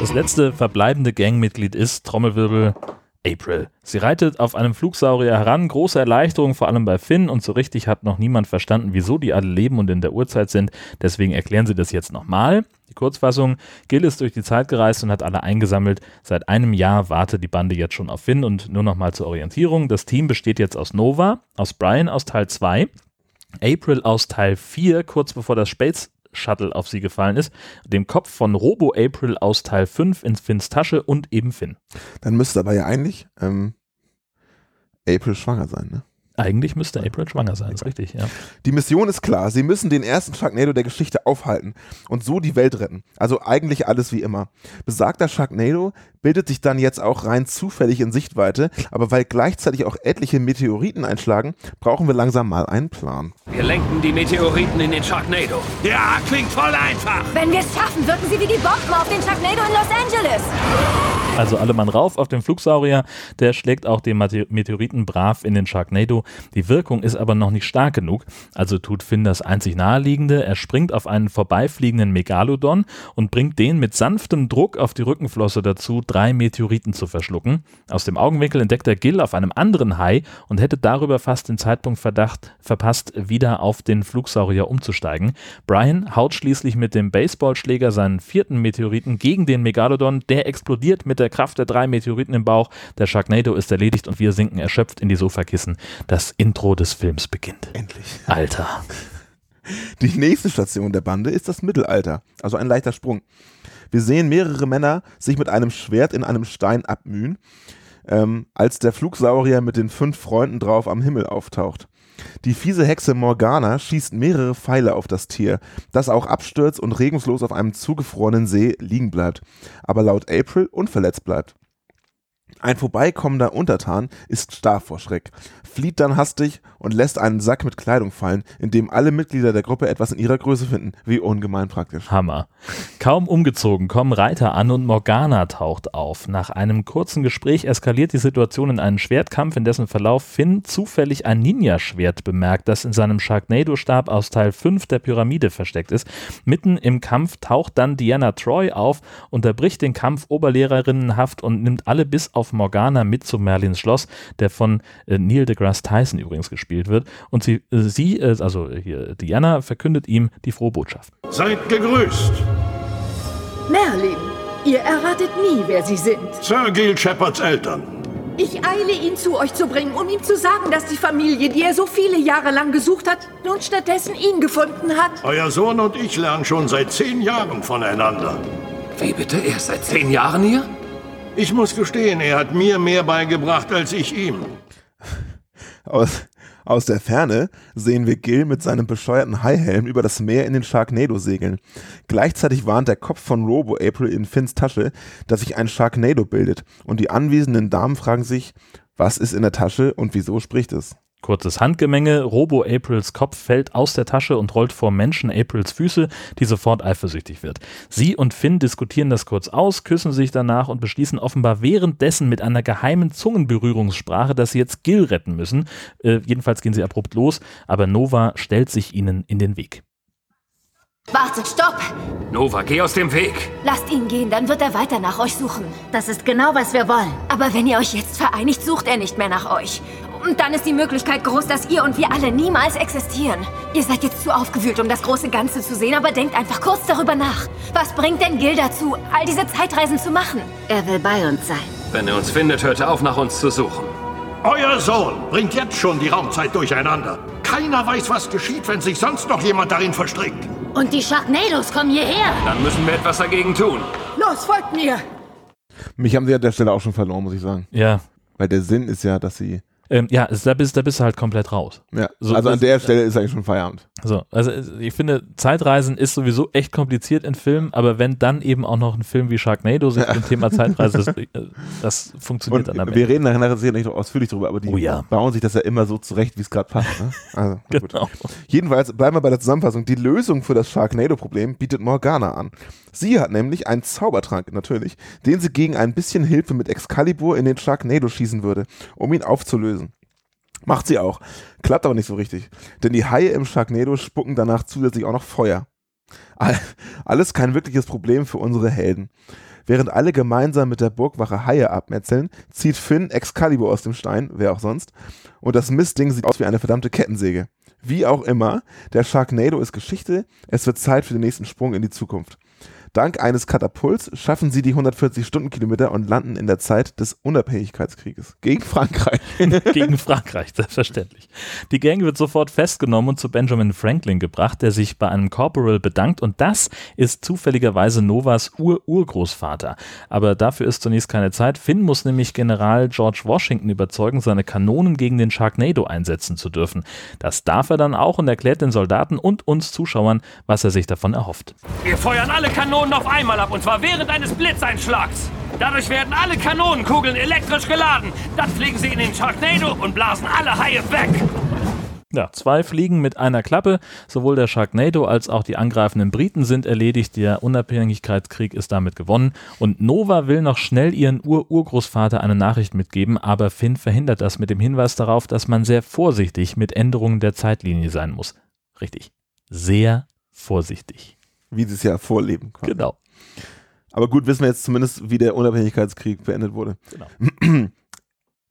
Das letzte verbleibende Gangmitglied ist Trommelwirbel April. Sie reitet auf einem Flugsaurier heran, große Erleichterung, vor allem bei Finn, und so richtig hat noch niemand verstanden, wieso die alle leben und in der Uhrzeit sind. Deswegen erklären sie das jetzt nochmal. Die Kurzfassung, Gil ist durch die Zeit gereist und hat alle eingesammelt. Seit einem Jahr wartet die Bande jetzt schon auf Finn und nur nochmal zur Orientierung. Das Team besteht jetzt aus Nova, aus Brian aus Teil 2, April aus Teil 4, kurz bevor das Space Shuttle auf sie gefallen ist, dem Kopf von Robo April aus Teil 5 in Finns Tasche und eben Finn. Dann müsste aber ja eigentlich ähm, April schwanger sein, ne? Eigentlich müsste April schwanger sein, ist richtig, ja. Die Mission ist klar. Sie müssen den ersten Sharknado der Geschichte aufhalten und so die Welt retten. Also eigentlich alles wie immer. Besagter Sharknado bildet sich dann jetzt auch rein zufällig in Sichtweite, aber weil gleichzeitig auch etliche Meteoriten einschlagen, brauchen wir langsam mal einen Plan. Wir lenken die Meteoriten in den Sharknado. Ja, klingt voll einfach. Wenn wir es schaffen, wirken sie wie die Bomben auf den Sharknado in Los Angeles. Also alle Mann rauf auf den Flugsaurier, der schlägt auch den Meteoriten brav in den Sharknado. Die Wirkung ist aber noch nicht stark genug, also tut Finn das einzig naheliegende, er springt auf einen vorbeifliegenden Megalodon und bringt den mit sanftem Druck auf die Rückenflosse dazu, drei Meteoriten zu verschlucken. Aus dem Augenwinkel entdeckt er Gil auf einem anderen Hai und hätte darüber fast den Zeitpunkt Verdacht verpasst, wieder auf den Flugsaurier umzusteigen. Brian haut schließlich mit dem Baseballschläger seinen vierten Meteoriten gegen den Megalodon, der explodiert mit der Kraft der drei Meteoriten im Bauch. Der Sharknado ist erledigt und wir sinken erschöpft in die Sofakissen. Das Intro des Films beginnt. Endlich. Alter. Die nächste Station der Bande ist das Mittelalter, also ein leichter Sprung. Wir sehen mehrere Männer sich mit einem Schwert in einem Stein abmühen, ähm, als der Flugsaurier mit den fünf Freunden drauf am Himmel auftaucht. Die fiese Hexe Morgana schießt mehrere Pfeile auf das Tier, das auch abstürzt und regungslos auf einem zugefrorenen See liegen bleibt, aber laut April unverletzt bleibt. Ein vorbeikommender Untertan ist starr vor Schreck, flieht dann hastig und lässt einen Sack mit Kleidung fallen, in dem alle Mitglieder der Gruppe etwas in ihrer Größe finden. Wie ungemein praktisch. Hammer. Kaum umgezogen kommen Reiter an und Morgana taucht auf. Nach einem kurzen Gespräch eskaliert die Situation in einen Schwertkampf, in dessen Verlauf Finn zufällig ein Ninja-Schwert bemerkt, das in seinem Sharknado-Stab aus Teil 5 der Pyramide versteckt ist. Mitten im Kampf taucht dann Diana Troy auf, unterbricht den Kampf oberlehrerinnenhaft und nimmt alle bis auf Morgana mit zu Merlins Schloss, der von äh, Neil deGrasse Tyson übrigens gespielt wird. Und sie, äh, sie äh, also hier Diana, verkündet ihm die frohe Botschaft. Seid gegrüßt. Merlin, ihr erratet nie, wer sie sind. Sir Gil Shepards Eltern. Ich eile ihn zu euch zu bringen, um ihm zu sagen, dass die Familie, die er so viele Jahre lang gesucht hat, nun stattdessen ihn gefunden hat. Euer Sohn und ich lernen schon seit zehn Jahren voneinander. Wie bitte? Er ist seit zehn Jahren hier? Ich muss gestehen, er hat mir mehr beigebracht als ich ihm. Aus, aus der Ferne sehen wir Gil mit seinem bescheuerten Haihelm über das Meer in den Sharknado segeln. Gleichzeitig warnt der Kopf von Robo April in Finns Tasche, dass sich ein Sharknado bildet und die anwesenden Damen fragen sich, was ist in der Tasche und wieso spricht es? Kurzes Handgemenge, Robo Aprils Kopf fällt aus der Tasche und rollt vor Menschen Aprils Füße, die sofort eifersüchtig wird. Sie und Finn diskutieren das kurz aus, küssen sich danach und beschließen offenbar währenddessen mit einer geheimen Zungenberührungssprache, dass sie jetzt Gil retten müssen. Äh, jedenfalls gehen sie abrupt los, aber Nova stellt sich ihnen in den Weg. Wartet, stopp! Nova, geh aus dem Weg. Lasst ihn gehen, dann wird er weiter nach euch suchen. Das ist genau, was wir wollen. Aber wenn ihr euch jetzt vereinigt, sucht er nicht mehr nach euch. Und dann ist die Möglichkeit groß, dass ihr und wir alle niemals existieren. Ihr seid jetzt zu aufgewühlt, um das große Ganze zu sehen, aber denkt einfach kurz darüber nach. Was bringt denn Gil dazu, all diese Zeitreisen zu machen? Er will bei uns sein. Wenn er uns findet, hört er auf, nach uns zu suchen. Euer Sohn bringt jetzt schon die Raumzeit durcheinander. Keiner weiß, was geschieht, wenn sich sonst noch jemand darin verstrickt. Und die Sharknados kommen hierher. Dann müssen wir etwas dagegen tun. Los, folgt mir! Mich haben sie an der Stelle auch schon verloren, muss ich sagen. Ja, Weil der Sinn ist ja, dass sie. Ähm, ja, da bist, da bist du halt komplett raus. Ja, So, also an der Stelle ist eigentlich schon Feierabend. So, also ich finde, Zeitreisen ist sowieso echt kompliziert in Filmen, aber wenn dann eben auch noch ein Film wie Sharknado sich mit dem Thema Zeitreise, das, äh, das funktioniert Und dann am wir Ende. reden nachher sicher nicht noch ausführlich drüber, aber die Oh ja. bauen sich das ja immer so zurecht, wie es gerade passt. Ne? Also, na gut. Genau. Jedenfalls bleiben wir bei der Zusammenfassung. Die Lösung für das Sharknado-Problem bietet Morgana an. Sie hat nämlich einen Zaubertrank, natürlich, den sie gegen ein bisschen Hilfe mit Excalibur in den Sharknado schießen würde, um ihn aufzulösen. Macht sie auch. Klappt aber nicht so richtig. Denn die Haie im Sharknado spucken danach zusätzlich auch noch Feuer. All- Alles kein wirkliches Problem für unsere Helden. Während alle gemeinsam mit der Burgwache Haie abmetzeln, zieht Finn Excalibur aus dem Stein, wer auch sonst, und das Mistding sieht aus wie eine verdammte Kettensäge. Wie auch immer, der Sharknado ist Geschichte, es wird Zeit für den nächsten Sprung in die Zukunft. Dank eines Katapults schaffen sie die 140 Stundenkilometer und landen in der Zeit des Unabhängigkeitskrieges gegen Frankreich. gegen Frankreich, selbstverständlich. Die Gang wird sofort festgenommen und zu Benjamin Franklin gebracht, der sich bei einem Corporal bedankt und das ist zufälligerweise Novas Ur-Urgroßvater. Aber dafür ist zunächst keine Zeit. Finn muss nämlich General George Washington überzeugen, seine Kanonen gegen den Sharknado einsetzen zu dürfen. Das darf er dann auch und erklärt den Soldaten und uns Zuschauern, was er sich davon erhofft. Wir feuern alle Kanonen auf einmal ab und zwar während eines Blitzeinschlags. Dadurch werden alle Kanonenkugeln elektrisch geladen. Dann fliegen sie in den Sharknado und blasen alle Haie weg. Ja, zwei Fliegen mit einer Klappe. Sowohl der Sharknado als auch die angreifenden Briten sind erledigt. Der Unabhängigkeitskrieg ist damit gewonnen. Und Nova will noch schnell ihren Ur-Urgroßvater eine Nachricht mitgeben, aber Finn verhindert das mit dem Hinweis darauf, dass man sehr vorsichtig mit Änderungen der Zeitlinie sein muss. Richtig. Sehr vorsichtig. Wie sie es ja vorleben. Quasi. Genau. Aber gut, wissen wir jetzt zumindest, wie der Unabhängigkeitskrieg beendet wurde. Genau.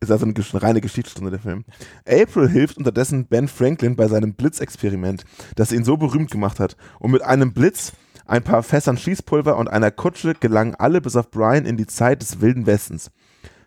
Ist also eine reine Geschichtsstunde der Film. April hilft unterdessen Ben Franklin bei seinem Blitzexperiment, das ihn so berühmt gemacht hat. Und mit einem Blitz, ein paar Fässern Schießpulver und einer Kutsche gelangen alle bis auf Brian in die Zeit des Wilden Westens.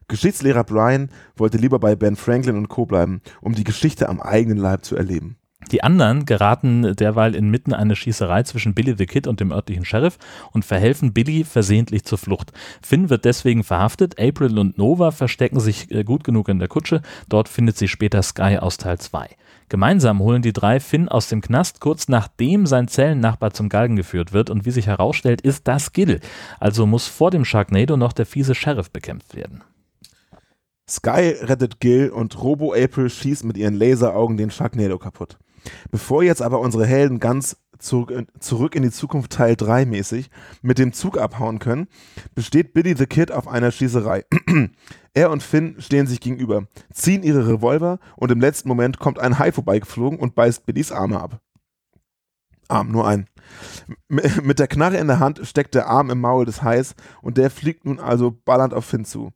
Geschichtslehrer Brian wollte lieber bei Ben Franklin und Co. bleiben, um die Geschichte am eigenen Leib zu erleben. Die anderen geraten derweil inmitten einer Schießerei zwischen Billy the Kid und dem örtlichen Sheriff und verhelfen Billy versehentlich zur Flucht. Finn wird deswegen verhaftet, April und Nova verstecken sich äh, gut genug in der Kutsche, dort findet sie später Sky aus Teil 2. Gemeinsam holen die drei Finn aus dem Knast, kurz nachdem sein Zellennachbar zum Galgen geführt wird und wie sich herausstellt, ist das Gil. Also muss vor dem Sharknado noch der fiese Sheriff bekämpft werden. Sky rettet Gil und Robo April schießt mit ihren Laseraugen den Sharknado kaputt. Bevor jetzt aber unsere Helden ganz zurück, zurück in die Zukunft Teil 3 mäßig mit dem Zug abhauen können, besteht Billy the Kid auf einer Schießerei. er und Finn stehen sich gegenüber, ziehen ihre Revolver und im letzten Moment kommt ein Hai vorbeigeflogen und beißt Billys Arme ab. Arm, nur ein. Mit der Knarre in der Hand steckt der Arm im Maul des Hais und der fliegt nun also ballernd auf Finn zu.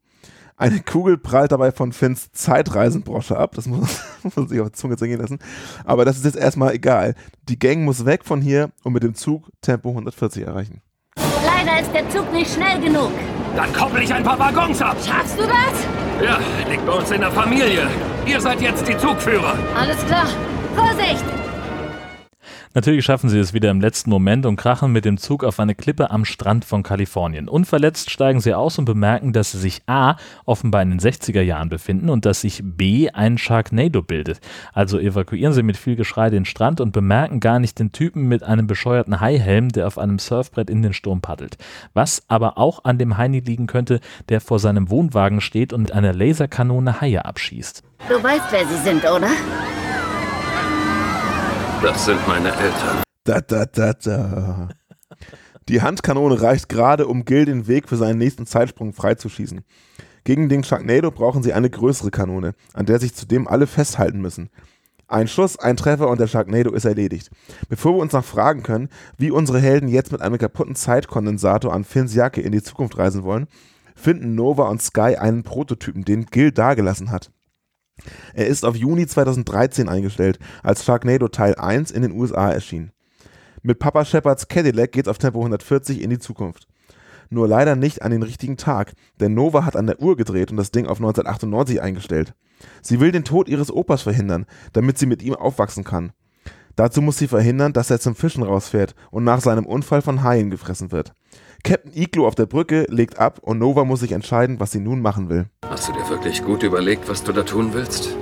Eine Kugel prallt dabei von Finns Zeitreisenbrosche ab. Das muss, muss man sich auf die Zunge zergehen lassen. Aber das ist jetzt erstmal egal. Die Gang muss weg von hier und mit dem Zug Tempo 140 erreichen. Leider ist der Zug nicht schnell genug. Dann koppel ich ein paar Waggons ab. Schaffst du das? Ja, liegt bei uns in der Familie. Ihr seid jetzt die Zugführer. Alles klar. Vorsicht! Natürlich schaffen sie es wieder im letzten Moment und krachen mit dem Zug auf eine Klippe am Strand von Kalifornien. Unverletzt steigen sie aus und bemerken, dass sie sich A offenbar in den 60er Jahren befinden und dass sich B ein Sharknado bildet. Also evakuieren sie mit viel Geschrei den Strand und bemerken gar nicht den Typen mit einem bescheuerten Haihelm, der auf einem Surfbrett in den Sturm paddelt. Was aber auch an dem Heini liegen könnte, der vor seinem Wohnwagen steht und mit einer Laserkanone Haie abschießt. Du weißt, wer sie sind, oder? Das sind meine Eltern. Da, da, da, da. Die Handkanone reicht gerade, um Gil den Weg für seinen nächsten Zeitsprung freizuschießen. Gegen den Sharknado brauchen sie eine größere Kanone, an der sich zudem alle festhalten müssen. Ein Schuss, ein Treffer und der Sharknado ist erledigt. Bevor wir uns noch fragen können, wie unsere Helden jetzt mit einem kaputten Zeitkondensator an Finns Jacke in die Zukunft reisen wollen, finden Nova und Sky einen Prototypen, den Gil dagelassen hat. Er ist auf Juni 2013 eingestellt, als Sharknado Teil 1 in den USA erschien. Mit Papa Shepards Cadillac geht's auf Tempo 140 in die Zukunft. Nur leider nicht an den richtigen Tag, denn Nova hat an der Uhr gedreht und das Ding auf 1998 eingestellt. Sie will den Tod ihres Opas verhindern, damit sie mit ihm aufwachsen kann. Dazu muss sie verhindern, dass er zum Fischen rausfährt und nach seinem Unfall von Haien gefressen wird. Captain Iglo auf der Brücke legt ab und Nova muss sich entscheiden, was sie nun machen will. Hast du dir wirklich gut überlegt, was du da tun willst?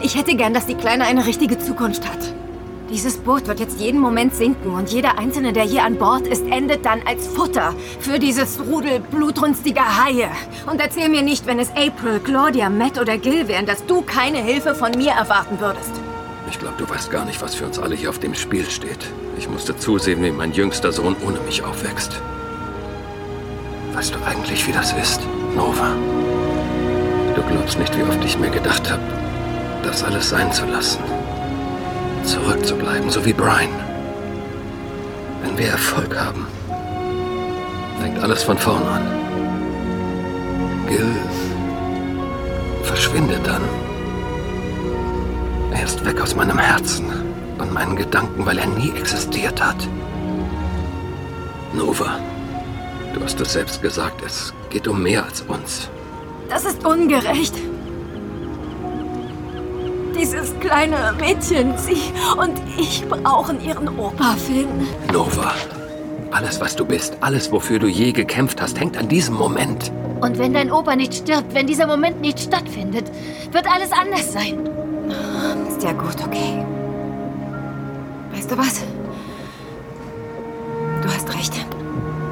Ich hätte gern, dass die Kleine eine richtige Zukunft hat. Dieses Boot wird jetzt jeden Moment sinken und jeder Einzelne, der hier an Bord ist, endet dann als Futter für dieses Rudel blutrünstiger Haie. Und erzähl mir nicht, wenn es April, Claudia, Matt oder Gil wären, dass du keine Hilfe von mir erwarten würdest. Ich glaube, du weißt gar nicht, was für uns alle hier auf dem Spiel steht. Ich musste zusehen, wie mein jüngster Sohn ohne mich aufwächst. Weißt du eigentlich, wie das ist, Nova? Du glaubst nicht, wie oft ich mir gedacht habe, das alles sein zu lassen. Zurückzubleiben, so wie Brian. Wenn wir Erfolg haben, fängt alles von vorn an. Gil verschwindet dann. Er ist weg aus meinem Herzen und meinen Gedanken, weil er nie existiert hat. Nova, du hast es selbst gesagt, es geht um mehr als uns. Das ist ungerecht. Dieses kleine Mädchen, sie und ich brauchen ihren Opa, Finn. Nova, alles, was du bist, alles, wofür du je gekämpft hast, hängt an diesem Moment. Und wenn dein Opa nicht stirbt, wenn dieser Moment nicht stattfindet, wird alles anders sein. Ist ja gut, okay. Weißt du was? Du hast recht.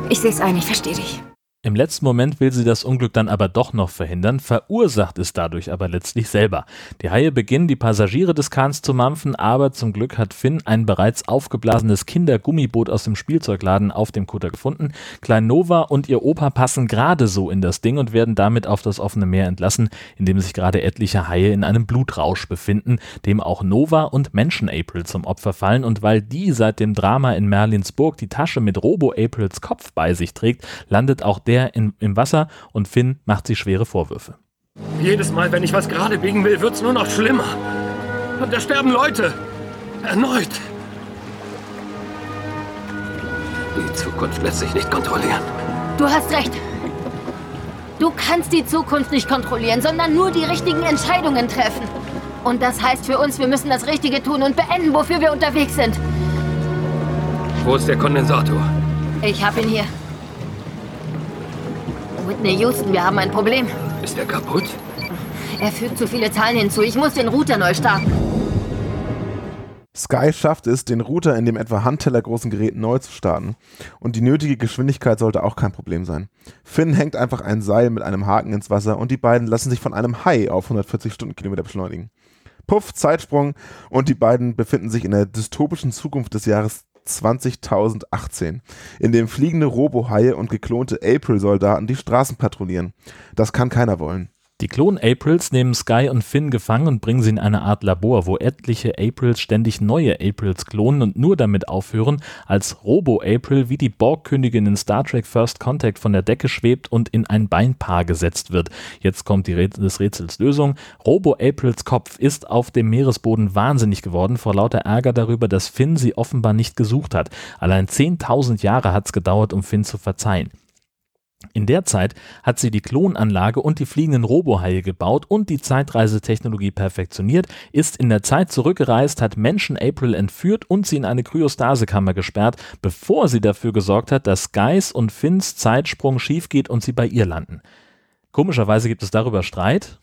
Ich sehe es ein, ich verstehe dich. Im letzten Moment will sie das Unglück dann aber doch noch verhindern, verursacht es dadurch aber letztlich selber. Die Haie beginnen, die Passagiere des Kahns zu mampfen, aber zum Glück hat Finn ein bereits aufgeblasenes Kindergummiboot aus dem Spielzeugladen auf dem Kutter gefunden. Klein Nova und ihr Opa passen gerade so in das Ding und werden damit auf das offene Meer entlassen, in dem sich gerade etliche Haie in einem Blutrausch befinden, dem auch Nova und Menschen-April zum Opfer fallen. Und weil die seit dem Drama in Merlinsburg die Tasche mit Robo-Aprils Kopf bei sich trägt, landet auch der er in, im Wasser und Finn macht sich schwere Vorwürfe. Jedes Mal, wenn ich was gerade biegen will, wird's nur noch schlimmer. Und da sterben Leute. Erneut. Die Zukunft lässt sich nicht kontrollieren. Du hast recht. Du kannst die Zukunft nicht kontrollieren, sondern nur die richtigen Entscheidungen treffen. Und das heißt für uns, wir müssen das Richtige tun und beenden, wofür wir unterwegs sind. Wo ist der Kondensator? Ich hab ihn hier. Whitney Houston, wir haben ein Problem. Ist er kaputt? Er fügt zu viele Zahlen hinzu. Ich muss den Router neu starten. Sky schafft es, den Router in dem etwa handtellergroßen Gerät neu zu starten. Und die nötige Geschwindigkeit sollte auch kein Problem sein. Finn hängt einfach ein Seil mit einem Haken ins Wasser und die beiden lassen sich von einem Hai auf 140 Stundenkilometer beschleunigen. Puff, Zeitsprung und die beiden befinden sich in der dystopischen Zukunft des Jahres 20.018, in dem fliegende Robohaie und geklonte April-Soldaten die Straßen patrouillieren. Das kann keiner wollen. Die Klon-Aprils nehmen Sky und Finn gefangen und bringen sie in eine Art Labor, wo etliche Aprils ständig neue Aprils klonen und nur damit aufhören, als Robo-April wie die Borg-Königin in Star Trek First Contact von der Decke schwebt und in ein Beinpaar gesetzt wird. Jetzt kommt die Rätsel des Rätsels Lösung. Robo-Aprils Kopf ist auf dem Meeresboden wahnsinnig geworden vor lauter Ärger darüber, dass Finn sie offenbar nicht gesucht hat. Allein 10.000 Jahre hat es gedauert, um Finn zu verzeihen. In der Zeit hat sie die Klonanlage und die fliegenden Robohaie gebaut und die Zeitreisetechnologie perfektioniert, ist in der Zeit zurückgereist, hat Menschen April entführt und sie in eine Kryostasekammer gesperrt, bevor sie dafür gesorgt hat, dass Guys und Finns Zeitsprung schief geht und sie bei ihr landen. Komischerweise gibt es darüber Streit.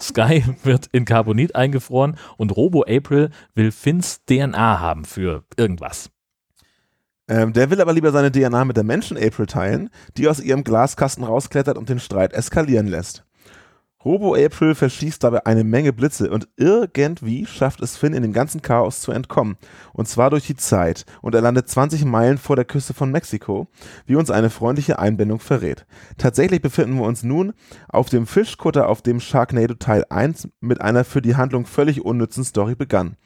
Sky wird in Carbonit eingefroren und Robo April will Finns DNA haben für irgendwas. Ähm, der will aber lieber seine DNA mit der Menschen-April teilen, die aus ihrem Glaskasten rausklettert und den Streit eskalieren lässt. Robo-April verschießt dabei eine Menge Blitze und irgendwie schafft es Finn in dem ganzen Chaos zu entkommen. Und zwar durch die Zeit. Und er landet 20 Meilen vor der Küste von Mexiko, wie uns eine freundliche Einbindung verrät. Tatsächlich befinden wir uns nun auf dem Fischkutter, auf dem Sharknado Teil 1 mit einer für die Handlung völlig unnützen Story begann.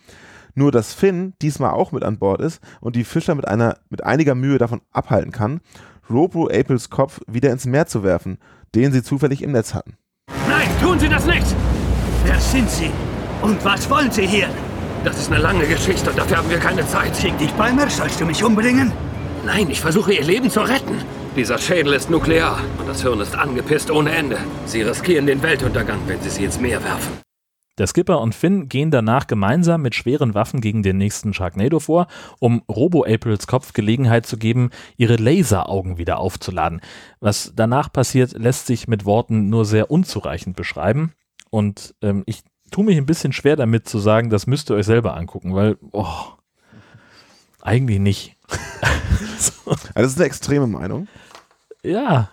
Nur dass Finn diesmal auch mit an Bord ist und die Fischer mit, einer, mit einiger Mühe davon abhalten kann, Robo Apels Kopf wieder ins Meer zu werfen, den sie zufällig im Netz hatten. Nein, tun Sie das nicht! Wer sind Sie? Und was wollen Sie hier? Das ist eine lange Geschichte und dafür haben wir keine Zeit. Schick dich bei mir, sollst du mich umbringen? Nein, ich versuche Ihr Leben zu retten. Dieser Schädel ist nuklear und das Hirn ist angepisst ohne Ende. Sie riskieren den Weltuntergang, wenn Sie sie ins Meer werfen. Der Skipper und Finn gehen danach gemeinsam mit schweren Waffen gegen den nächsten Sharknado vor, um Robo-Aprils Kopf Gelegenheit zu geben, ihre Laseraugen wieder aufzuladen. Was danach passiert, lässt sich mit Worten nur sehr unzureichend beschreiben. Und ähm, ich tue mich ein bisschen schwer damit zu sagen, das müsst ihr euch selber angucken, weil, oh, eigentlich nicht. so. Also das ist eine extreme Meinung. Ja,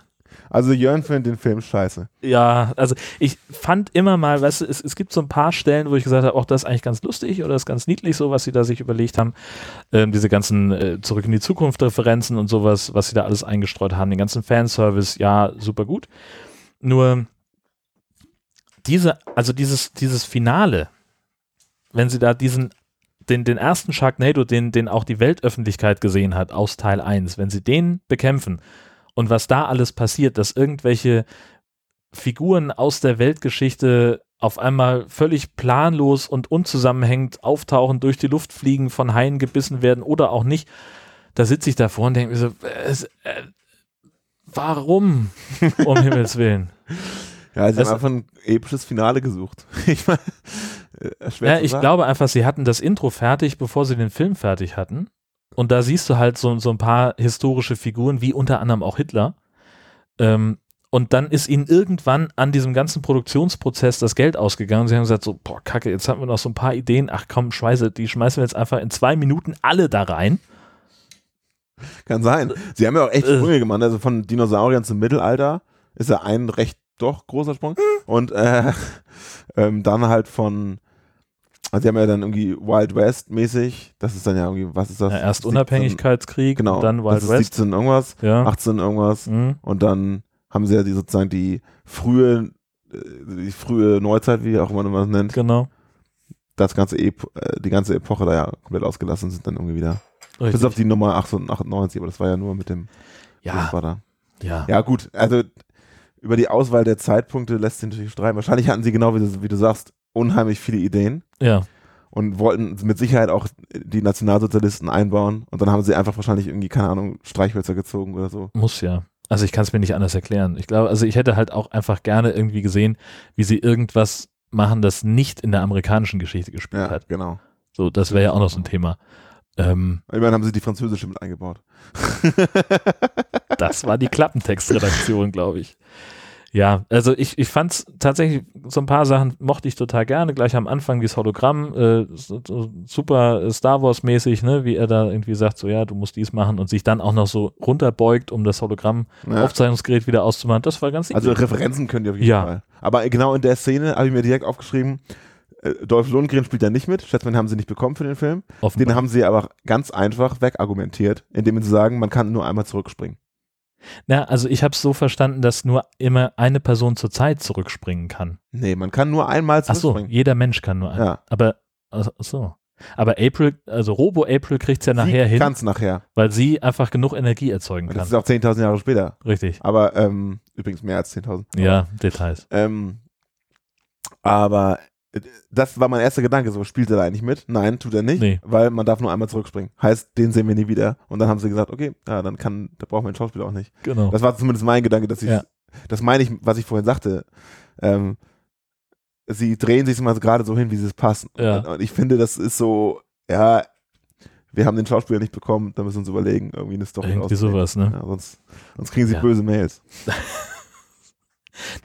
also Jörn findet den Film scheiße. Ja, also ich fand immer mal, weißt du, es, es gibt so ein paar Stellen, wo ich gesagt habe, auch das ist eigentlich ganz lustig oder das ist ganz niedlich so, was sie da sich überlegt haben. Ähm, diese ganzen äh, Zurück in die Zukunft Referenzen und sowas, was sie da alles eingestreut haben, den ganzen Fanservice, ja, super gut. Nur diese, also dieses, dieses Finale, wenn sie da diesen den, den ersten Sharknado, den, den auch die Weltöffentlichkeit gesehen hat aus Teil 1, wenn sie den bekämpfen und was da alles passiert, dass irgendwelche Figuren aus der Weltgeschichte auf einmal völlig planlos und unzusammenhängend auftauchen, durch die Luft fliegen, von Haien gebissen werden oder auch nicht. Da sitze ich davor und denke mir so, äh, warum? um Himmels Willen. Ja, sie also, haben einfach ein episches Finale gesucht. ich meine, äh, ja, ich glaube einfach, sie hatten das Intro fertig, bevor sie den Film fertig hatten. Und da siehst du halt so, so ein paar historische Figuren, wie unter anderem auch Hitler. Ähm, und dann ist ihnen irgendwann an diesem ganzen Produktionsprozess das Geld ausgegangen. Sie haben gesagt so, boah, kacke, jetzt haben wir noch so ein paar Ideen. Ach komm, Scheiße, die schmeißen wir jetzt einfach in zwei Minuten alle da rein. Kann sein. Sie haben ja auch echt Äh. Sprünge gemacht. Also von Dinosauriern zum Mittelalter ist ja ein recht doch großer Sprung. Und äh, ähm, dann halt von, also sie haben ja dann irgendwie Wild West mäßig. Das ist dann ja irgendwie, was ist das? Ja, erst 17 Unabhängigkeitskrieg, Genau. und dann Wild das ist West. 17 irgendwas, Ja. 18 irgendwas. Mhm. Und dann haben sie ja die sozusagen die frühe, äh, die frühe Neuzeit, wie auch immer man das nennt, Genau. das ganze Ep äh, die ganze Epoche da ja komplett ausgelassen sind dann irgendwie wieder. Bis Richtig. auf die Nummer 98, aber das war ja nur mit dem Ja, Großvater. ja. Ja, gut, also über die Auswahl der Zeitpunkte lässt sich natürlich streiten. Wahrscheinlich hatten sie genau wie du, wie du sagst, unheimlich viele Ideen Ja. und wollten mit Sicherheit auch die Nationalsozialisten einbauen und dann haben sie einfach wahrscheinlich irgendwie, keine Ahnung, Streichhölzer gezogen oder so. Muss ja. Also ich kann es mir nicht anders erklären. Ich glaube, also ich hätte halt auch einfach gerne irgendwie gesehen, wie sie irgendwas machen, das nicht in der amerikanischen Geschichte gespielt Ja, hat. genau. So, das wäre ja auch noch so ein Thema. Ähm, Immerhin haben sie die französische mit eingebaut. das war die Klappentextredaktion, glaube ich. Ja, also ich, ich fand es tatsächlich, so ein paar Sachen mochte ich total gerne. Gleich am Anfang dieses Hologramm, äh, super Star Wars-mäßig, ne, wie er da irgendwie sagt, so ja, du musst dies machen und sich dann auch noch so runterbeugt, um das Ja. Hologramm-Aufzeichnungsgerät wieder auszumachen. Das war ganz Also. Referenzen können die auf jeden Ja. Fall. Aber genau in der Szene habe ich mir direkt aufgeschrieben, äh, Dolph Lundgren spielt da nicht mit. Schätzmann haben sie nicht bekommen für den Film. offenbar. Den haben sie aber ganz einfach wegargumentiert, indem sie sagen, man kann nur einmal zurückspringen. Na, also ich habe es so verstanden, dass nur immer eine Person zur Zeit zurückspringen kann. Nee, man kann nur einmal Ach so, zurückspringen. jeder Mensch kann nur ein. Ja. Aber ach so. Aber April, also Robo April kriegt es ja nachher sie hin, kann's nachher. weil sie einfach genug Energie erzeugen Und kann. das ist auch 10.000 Jahre später. Richtig. Aber ähm, übrigens mehr als 10.000. Ja, Details. Ähm, aber das war mein erster Gedanke, so spielt er da eigentlich mit? Nein, tut er nicht, Nee. weil man darf nur einmal zurückspringen. Heißt, den sehen wir nie wieder. Und dann haben sie gesagt, okay, ja, dann kann, da brauchen wir den Schauspieler auch nicht. Genau. Das war zumindest mein Gedanke, dass ich, Ja. das meine ich, was ich vorhin sagte. Ähm, sie drehen sich mal gerade so hin, wie sie es passen. Ja. Und, und ich finde, das ist so, ja, wir haben den Schauspieler nicht bekommen, da müssen wir uns überlegen, irgendwie eine Story Irgendwie sowas, ne? Ja, sonst, sonst kriegen sie böse Mails.